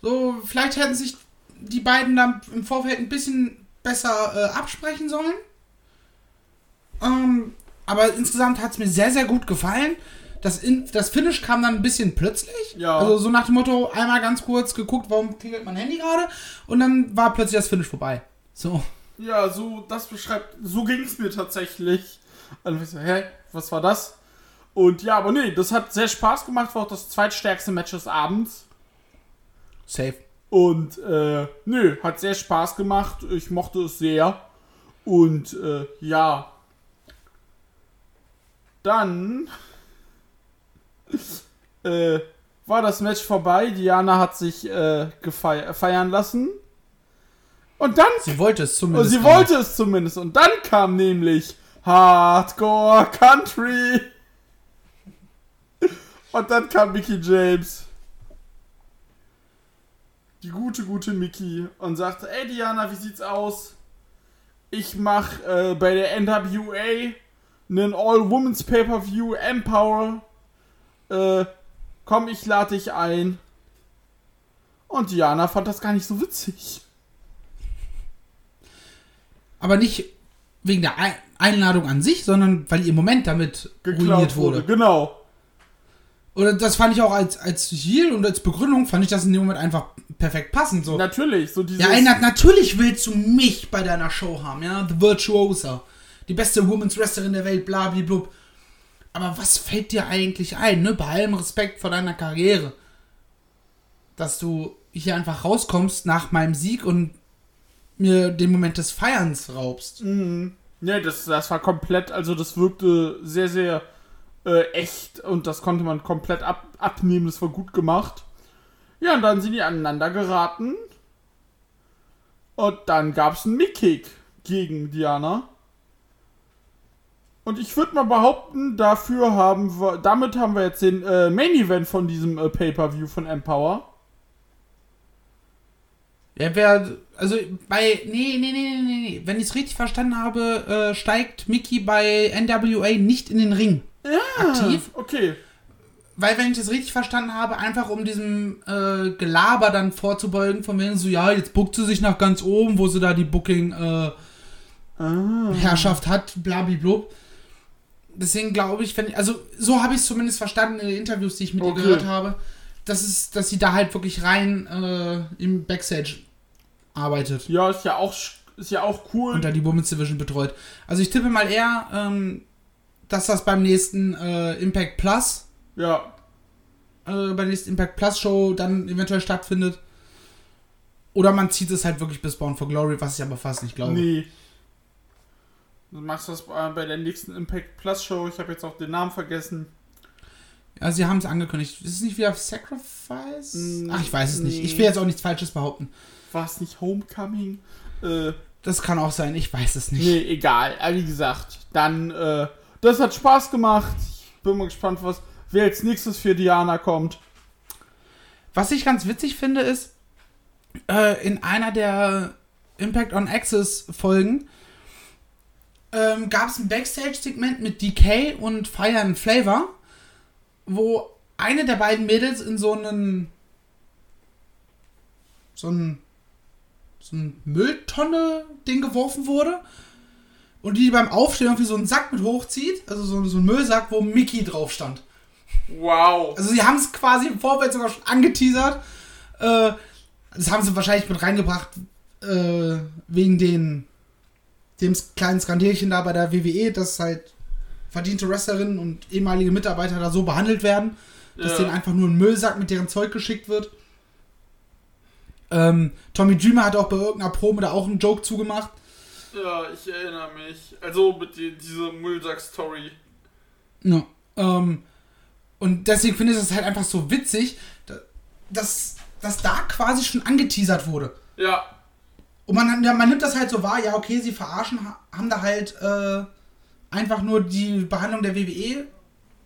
So, vielleicht hätten sich die beiden dann im Vorfeld ein bisschen besser äh, absprechen sollen. Ähm, aber insgesamt hat es mir sehr, sehr gut gefallen. Das, in, das Finish kam dann ein bisschen plötzlich. Ja. Also so nach dem Motto, einmal ganz kurz geguckt, warum klingelt mein Handy gerade? Und dann war plötzlich das Finish vorbei. So. Ja, so, das beschreibt, so ging es mir tatsächlich. Und ich so, hä, was war das? Und ja, aber nee, das hat sehr Spaß gemacht, war auch das zweitstärkste Match des Abends. Safe. Und, äh, nö, hat sehr Spaß gemacht, ich mochte es sehr. Und, äh, ja. Dann, äh, war das Match vorbei. Diana hat sich, äh, gefei feiern lassen. Und dann Sie wollte es und zumindest. sie wollte es zumindest. Und dann kam nämlich Hardcore Country. Und dann kam Mickey James. Die gute, gute Mickey. Und sagte, ey Diana, wie sieht's aus? Ich mach äh, bei der NWA einen All-Women's Pay-Per-View Empower. Äh, komm, ich lade dich ein. Und Diana fand das gar nicht so witzig. Aber nicht wegen der Ein- Einladung an sich, sondern weil ihr Moment damit ruiniert wurde. Genau. Oder das fand ich auch als, als Heal und als Begründung, fand ich das in dem Moment einfach perfekt passend. So. Natürlich, so dieses. Eine hat, natürlich willst du mich bei deiner Show haben, ja, The Virtuosa. Die beste Women's Wrestlerin der Welt, blablablub. Aber was fällt dir eigentlich ein, ne? Bei allem Respekt vor deiner Karriere. Dass du hier einfach rauskommst nach meinem Sieg und mir den Moment des Feierns raubst. Ne, das, das war komplett, also das wirkte sehr, sehr äh, echt und das konnte man komplett ab, abnehmen, das war gut gemacht. Ja, und dann sind die aneinander geraten. Und dann gab es einen Mickkick gegen Diana. Und ich würde mal behaupten, dafür haben wir, damit haben wir jetzt den äh, Main Event von diesem äh, Pay-Per-View von Empower. Ja, wer, also bei, nee, nee, nee, nee, nee. Wenn ich es richtig verstanden habe, äh, steigt Mickey bei NWA nicht in den Ring. Aktiv. Okay. Weil, wenn ich das richtig verstanden habe, einfach um diesem äh, Gelaber dann vorzubeugen, von wegen so, ja, jetzt buckt sie sich nach ganz oben, wo sie da die Booking-Herrschaft hat, blablablub. Deswegen glaube ich, wenn, also so habe ich es zumindest verstanden in den Interviews, die ich mit ihr Okay. gehört habe, dass, es, dass sie da halt wirklich rein äh, im Backstage arbeitet Ja, ist ja auch, ist ja auch cool. und da die Women's Division betreut. Also ich tippe mal eher, ähm, dass das beim nächsten äh, Impact Plus ja, äh, bei der nächsten Impact Plus Show dann eventuell stattfindet. Oder man zieht es halt wirklich bis Bound for Glory, was ich aber fast nicht glaube. Nee. Du machst das bei bei der nächsten Impact Plus Show. Ich habe jetzt auch den Namen vergessen. Ja, sie haben es angekündigt. Ist es nicht wieder Sacrifice? Mm, Ach, ich weiß es nicht. nee. Ich will jetzt auch nichts Falsches behaupten. War es nicht Homecoming? Äh, Das kann auch sein, ich weiß es nicht. nee, egal. Wie gesagt, dann, äh, das hat Spaß gemacht. Ich bin mal gespannt, was, wer als nächstes für Diana kommt. Was ich ganz witzig finde, ist, äh, in einer der Impact on Access Folgen ähm, gab es ein Backstage-Segment mit DK und Fire and Flavor, wo eine der beiden Mädels in so einen so ein so ein Mülltonne-Ding geworfen wurde und die beim Aufstehen irgendwie so einen Sack mit hochzieht, also so, so einen Müllsack, wo Mickey drauf stand. Wow. Also sie haben es quasi im Vorfeld sogar schon angeteasert. Äh, das haben sie wahrscheinlich mit reingebracht äh, wegen den dem kleinen Skandälchen da bei der WWE, dass halt verdiente Wrestlerinnen und ehemalige Mitarbeiter da so behandelt werden, dass Ja. denen einfach nur ein Müllsack mit deren Zeug geschickt wird. Ähm, Tommy Dreamer hat auch bei irgendeiner Probe da auch einen Joke zugemacht. Ja, ich erinnere mich. Also mit die, dieser Müllsack-Story. Ja. Ähm, und deswegen finde ich es halt einfach so witzig, da- dass, dass da quasi schon angeteasert wurde. Ja. Und man, ja, man nimmt das halt so wahr, ja, okay, sie verarschen, ha- haben da halt äh, einfach nur die Behandlung der WWE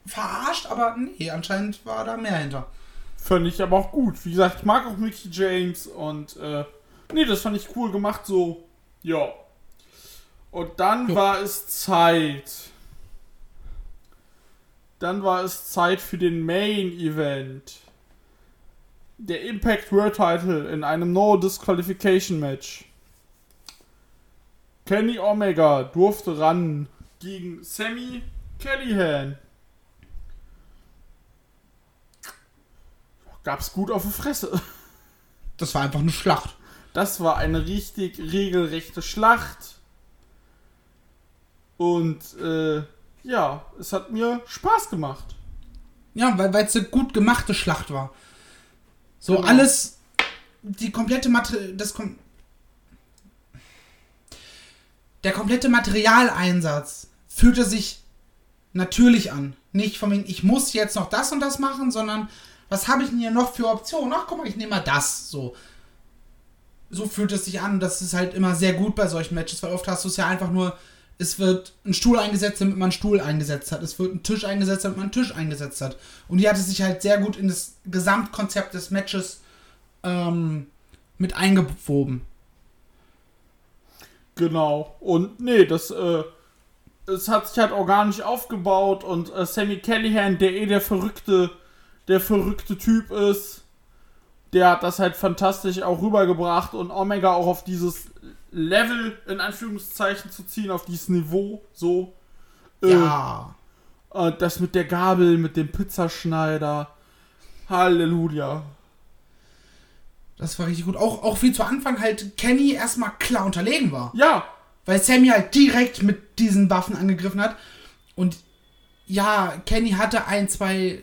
verarscht, aber nee, anscheinend war da mehr hinter. Fand ich aber auch gut. Wie gesagt, ich mag auch Mickey James und äh, nee, das fand ich cool gemacht so. Ja. Und dann Jo. war es Zeit. Dann war es Zeit für den Main Event. Der Impact World Title in einem No Disqualification Match. Kenny Omega durfte ran gegen Sammy Callahan. Gab's gut auf die Fresse. Das war einfach eine Schlacht. Das war eine richtig regelrechte Schlacht. Und äh, ja, es hat mir Spaß gemacht. Ja, weil es eine gut gemachte Schlacht war. So Genau. alles, die komplette Material, das kom der komplette Materialeinsatz fühlte sich natürlich an. Nicht von wegen, ich muss jetzt noch das und das machen, sondern was habe ich denn hier noch für Optionen? Ach, guck mal, ich nehme mal das. So. So fühlt es sich an. und Das ist halt immer sehr gut bei solchen Matches, weil oft hast du es ja einfach nur, es wird ein Stuhl eingesetzt, damit man einen Stuhl eingesetzt hat. Es wird ein Tisch eingesetzt, damit man einen Tisch eingesetzt hat. Und die hat es sich halt sehr gut in das Gesamtkonzept des Matches ähm, mit eingewoben. Genau. Und nee, das, äh, es hat sich halt organisch aufgebaut und äh, Sammy Callahan, der eh der verrückte, der verrückte Typ ist, der hat das halt fantastisch auch rübergebracht und Omega auch auf dieses Level, in Anführungszeichen, zu ziehen, auf dieses Niveau, so. Äh, Ja. äh, das mit der Gabel, mit dem Pizzaschneider. Halleluja. Das war richtig gut. Auch, auch wie zu Anfang halt Kenny erstmal klar unterlegen war. Ja, Weil Sammy halt direkt mit diesen Waffen angegriffen hat. Und ja, Kenny hatte ein, zwei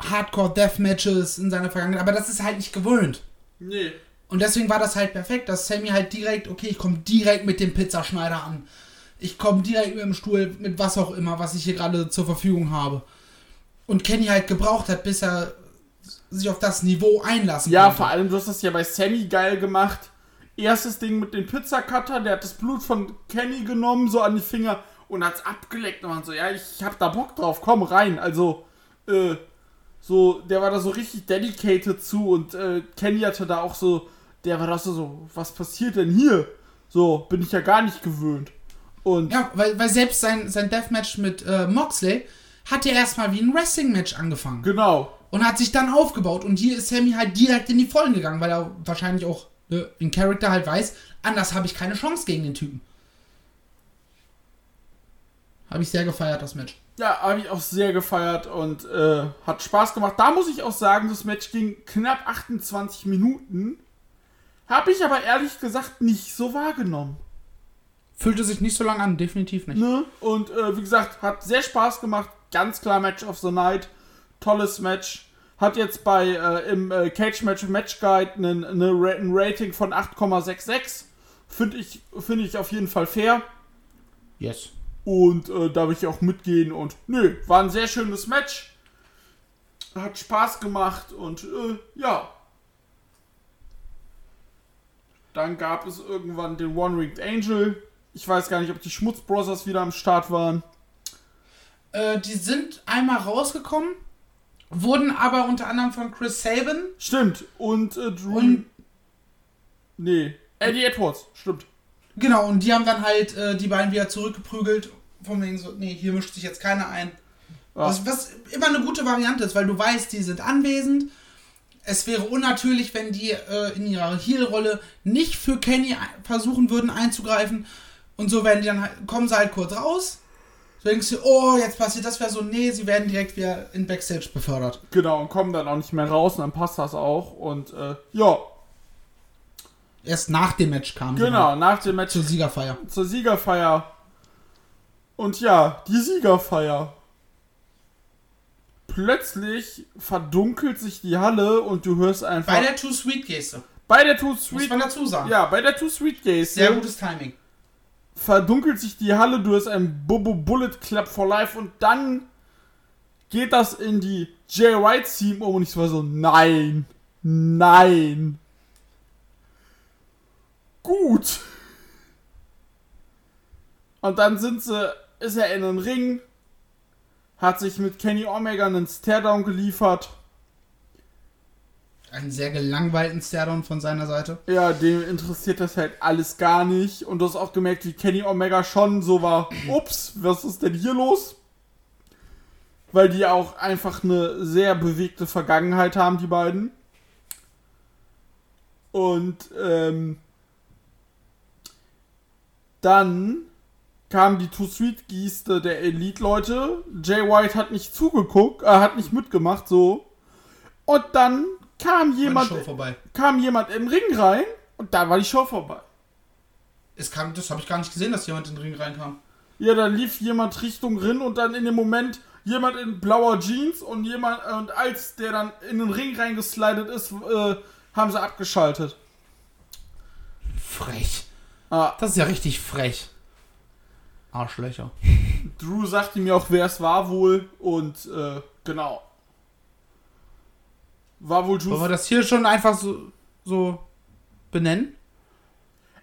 Hardcore-Death-Matches in seiner Vergangenheit, aber das ist halt nicht gewöhnt. nee. Und deswegen war das halt perfekt, dass Sammy halt direkt, okay, ich komme direkt mit dem Pizzaschneider an. Ich komme direkt mit dem Stuhl, mit was auch immer, was ich hier gerade zur Verfügung habe. Und Kenny halt gebraucht hat, bis er sich auf das Niveau einlassen Ja, konnte. vor allem, du hast das ja bei Sammy geil gemacht. Erstes Ding mit dem Pizzacutter, der hat das Blut von Kenny genommen, so an die Finger und hat's abgeleckt und man so, ja, ich hab da Bock drauf, komm rein. Also, äh, so, der war da so richtig dedicated zu und äh, Kenny hatte da auch so, der war da so, was passiert denn hier? So, bin ich ja gar nicht gewöhnt. Und Ja, weil, weil selbst sein, sein Deathmatch mit äh, Moxley hat ja erstmal wie ein Wrestling-Match angefangen. genau, Und hat sich dann aufgebaut. Und hier ist Sammy halt direkt in die Vollen gegangen, weil er wahrscheinlich auch ne, in Character halt weiß, anders habe ich keine Chance gegen den Typen. Habe ich sehr gefeiert, das Match. Ja, habe ich auch sehr gefeiert und äh, hat Spaß gemacht. Da muss ich auch sagen, das Match ging knapp 28 Minuten. Habe ich aber ehrlich gesagt nicht so wahrgenommen. Fühlte sich nicht so lang an, definitiv nicht. Ne? Und äh, wie gesagt, hat sehr Spaß gemacht. Ganz klar Match of the Night. Tolles Match. Hat jetzt bei äh, im äh, Cage Match Match Guide einen, eine Ra ein Rating von 8,66. Finde ich, finde ich auf jeden Fall fair. Yes. Und äh, da will ich auch mitgehen. Und nö, war ein sehr schönes Match. Hat Spaß gemacht und äh, ja. Dann gab es irgendwann den One-Ringed Angel. Ich weiß gar nicht, ob die Schmutz Brothers wieder am Start waren. Äh, die sind einmal rausgekommen, wurden aber unter anderem von Chris Sabin Stimmt. Und äh, Drew. und nee, Eddie Edwards. Stimmt. genau, und die haben dann halt äh, die beiden wieder zurückgeprügelt. Von wegen so, nee, hier mischt sich jetzt keiner ein. Ja. Was, was immer eine gute Variante ist, weil du weißt, die sind anwesend. Es wäre unnatürlich, wenn die äh, in ihrer Heel-Rolle nicht für Kenny versuchen würden einzugreifen. Und so werden die dann halt, kommen sie halt kurz raus. So denkst du, oh, jetzt passiert das, wäre so, nee, sie werden direkt wieder in Backstage befördert. Genau, und kommen dann auch nicht mehr raus und dann passt das auch. Und äh, ja, Erst nach dem Match sie genau, nach dem Match zur Siegerfeier. zur Siegerfeier. Und ja, die Siegerfeier. Plötzlich verdunkelt sich die Halle und du hörst einfach. Bei der Too Sweet Geste. bei der Too Muss Sweet. man dazu sagen. Ja, bei der Too Sweet Geste Sehr gutes Timing. verdunkelt sich die Halle, du hast einen Bobo Bullet Club for Life und dann geht das in die Jay White Team um und ich war so, nein, nein. Gut. Und dann sind sie, ist er in den Ring, hat sich mit Kenny Omega einen Stairdown geliefert. Einen sehr gelangweilten Stairdown von seiner Seite. Ja, dem interessiert das halt alles gar nicht. Und du hast auch gemerkt, wie Kenny Omega schon so war, ups, was ist denn hier los? Weil die auch einfach eine sehr bewegte Vergangenheit haben, die beiden. Und ähm, dann kam die Too Sweet Geste der Elite-Leute. Jay White hat nicht zugeguckt, äh, hat nicht mitgemacht, so. Und dann kam jemand Show vorbei. kam jemand im Ring rein und da war die Show vorbei. Es kam, das habe ich gar nicht gesehen, dass jemand in den Ring reinkam. Ja, da lief jemand Richtung Ring und dann in dem Moment jemand in blauer Jeans und jemand und als der dann in den Ring reingeslidet ist, äh, haben sie abgeschaltet. Frech. Ah, Das ist ja richtig frech. Arschlöcher. Drew sagte mir auch, wer es war wohl und äh, genau. War wohl Wollen wir Drew. das hier schon einfach so, so benennen?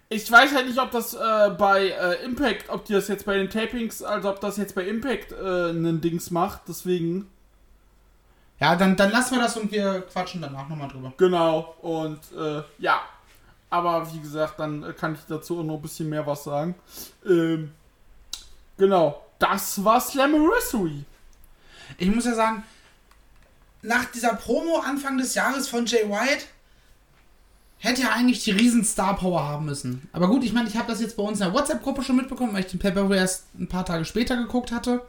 Ich weiß halt nicht, ob das äh, bei äh, Impact, ob die das jetzt bei den Tapings, also ob das jetzt bei Impact äh, einen Dings macht, deswegen. Ja, dann, dann lassen wir das und wir quatschen danach nochmal drüber. Genau, und äh, ja. Aber wie gesagt, dann äh, kann ich dazu auch noch ein bisschen mehr was sagen. Ähm, genau, das war Slammiversary. Ich muss ja sagen, nach dieser Promo Anfang des Jahres von Jay White hätte er eigentlich die riesen Star Power haben müssen. Aber gut, ich meine, ich habe das jetzt bei uns in der WhatsApp-Gruppe schon mitbekommen, weil ich den Pay-Per-View erst ein paar Tage später geguckt hatte.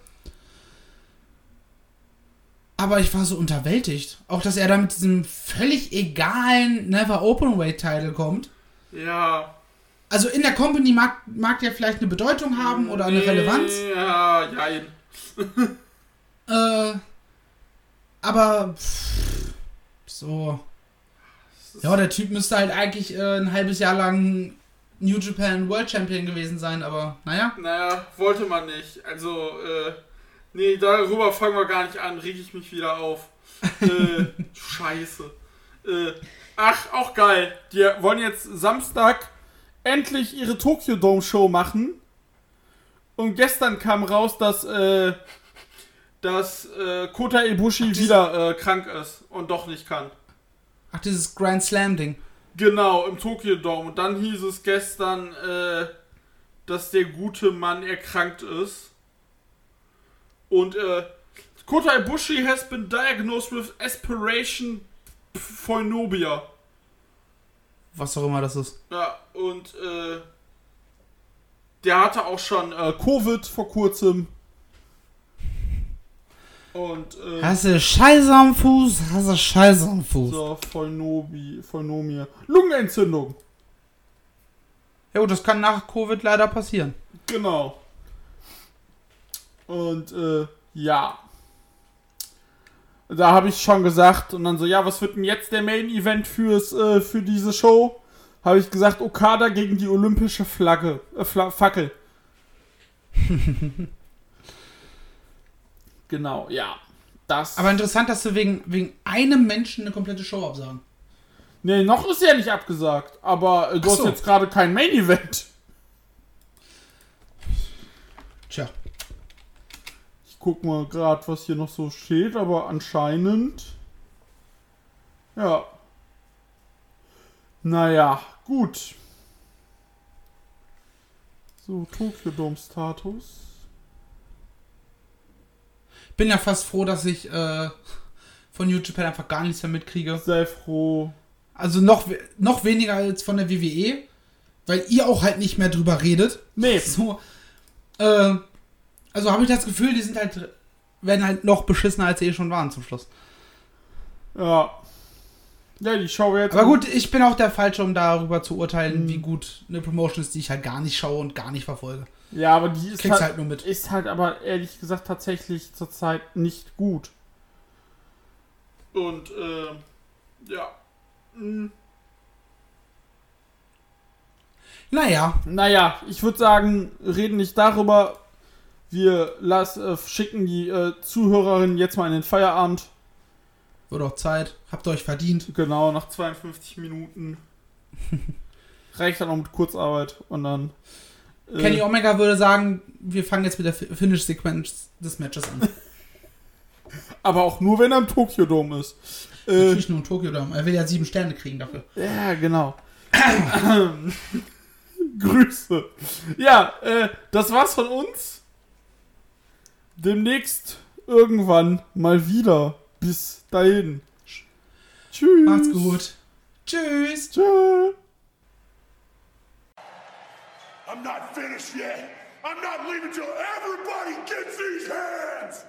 Aber ich war so unterwältigt. Auch, dass er da mit diesem völlig egalen Never Openweight Title kommt. Ja. Also in der Company mag, mag der vielleicht eine Bedeutung haben oder eine Relevanz. Ja, ja. Äh, aber pff, so. Ja, der Typ müsste halt eigentlich äh, ein halbes Jahr lang New Japan World Champion gewesen sein, aber naja. Naja, wollte man nicht. Also, äh, nee, darüber fangen wir gar nicht an, reg ich mich wieder auf. äh, scheiße. Äh, ach, auch geil. Die wollen jetzt Samstag endlich ihre Tokyo Dome Show machen. Und gestern kam raus, dass, äh, dass äh, Kota Ibushi wieder äh, krank ist und doch nicht kann. Ach, dieses Grand Slam Ding. Genau, im Tokyo Dome. Und dann hieß es gestern, äh, dass der gute Mann erkrankt ist. Und äh, Kota Ibushi has been diagnosed with aspiration phoinobia. Was auch immer das ist. Ja, und äh, der hatte auch schon äh, Covid vor kurzem. Und äh, Hast du Scheiße am Fuß? Hast du Scheiße am Fuß? so, Phoinobi, Phoinomie. Lungenentzündung. Ja gut, das kann nach Covid leider passieren. Genau. Und äh, ja. Da habe ich schon gesagt und dann so, ja, was wird denn jetzt der Main Event fürs, äh, für diese Show? Habe ich gesagt, Okada gegen die olympische Flagge, äh, Fla Fackel. genau, ja. Das. Aber interessant, dass du wegen, wegen einem Menschen eine komplette Show absagen. nee, noch ist ja nicht abgesagt. Aber äh, du Ach hast so. jetzt gerade kein Main Event. Tja. Ich guck mal gerade, was hier noch so steht, aber anscheinend. Ja. Naja, gut. So, Tokyo Dome Status. Bin ja fast froh, dass ich äh, von New Japan einfach gar nichts mehr mitkriege. Sehr froh. Also noch, noch weniger als von der WWE, weil ihr auch halt nicht mehr drüber redet. Nee, So, äh, also habe ich das Gefühl, die sind halt, werden halt noch beschissener, als sie eh schon waren zum Schluss. ja. Ja, die Show wird jetzt. Aber gut, ich bin auch der Falsche, um darüber zu urteilen, Mhm. wie gut eine Promotion ist, die ich halt gar nicht schaue und gar nicht verfolge. Ja, aber die ist Kriegst halt, halt nur mit. ist halt aber ehrlich gesagt tatsächlich zurzeit nicht gut. Und, äh, ja. Hm. Naja, Naja, ich würde sagen, reden nicht darüber. Wir lass, äh, schicken die äh, Zuhörerinnen jetzt mal in den Feierabend. wird auch Zeit. Habt ihr euch verdient. Genau, nach 52 Minuten. Reicht dann auch mit Kurzarbeit und dann. äh, Kenny Omega würde sagen, wir fangen jetzt mit der Fi- Finish-Sequenz des Matches an. aber auch nur, wenn er im Tokyo Dome ist. Äh, Natürlich nur in Tokyo Dome. Er will ja sieben Sterne kriegen dafür. ja, genau. Grüße. Ja, äh, das war's von uns demnächst irgendwann mal wieder. Bis dahin. Tschüss. Macht's gut. Tschüss. Tschüss. I'm not finished yet. I'm not leaving till everybody gets these hands.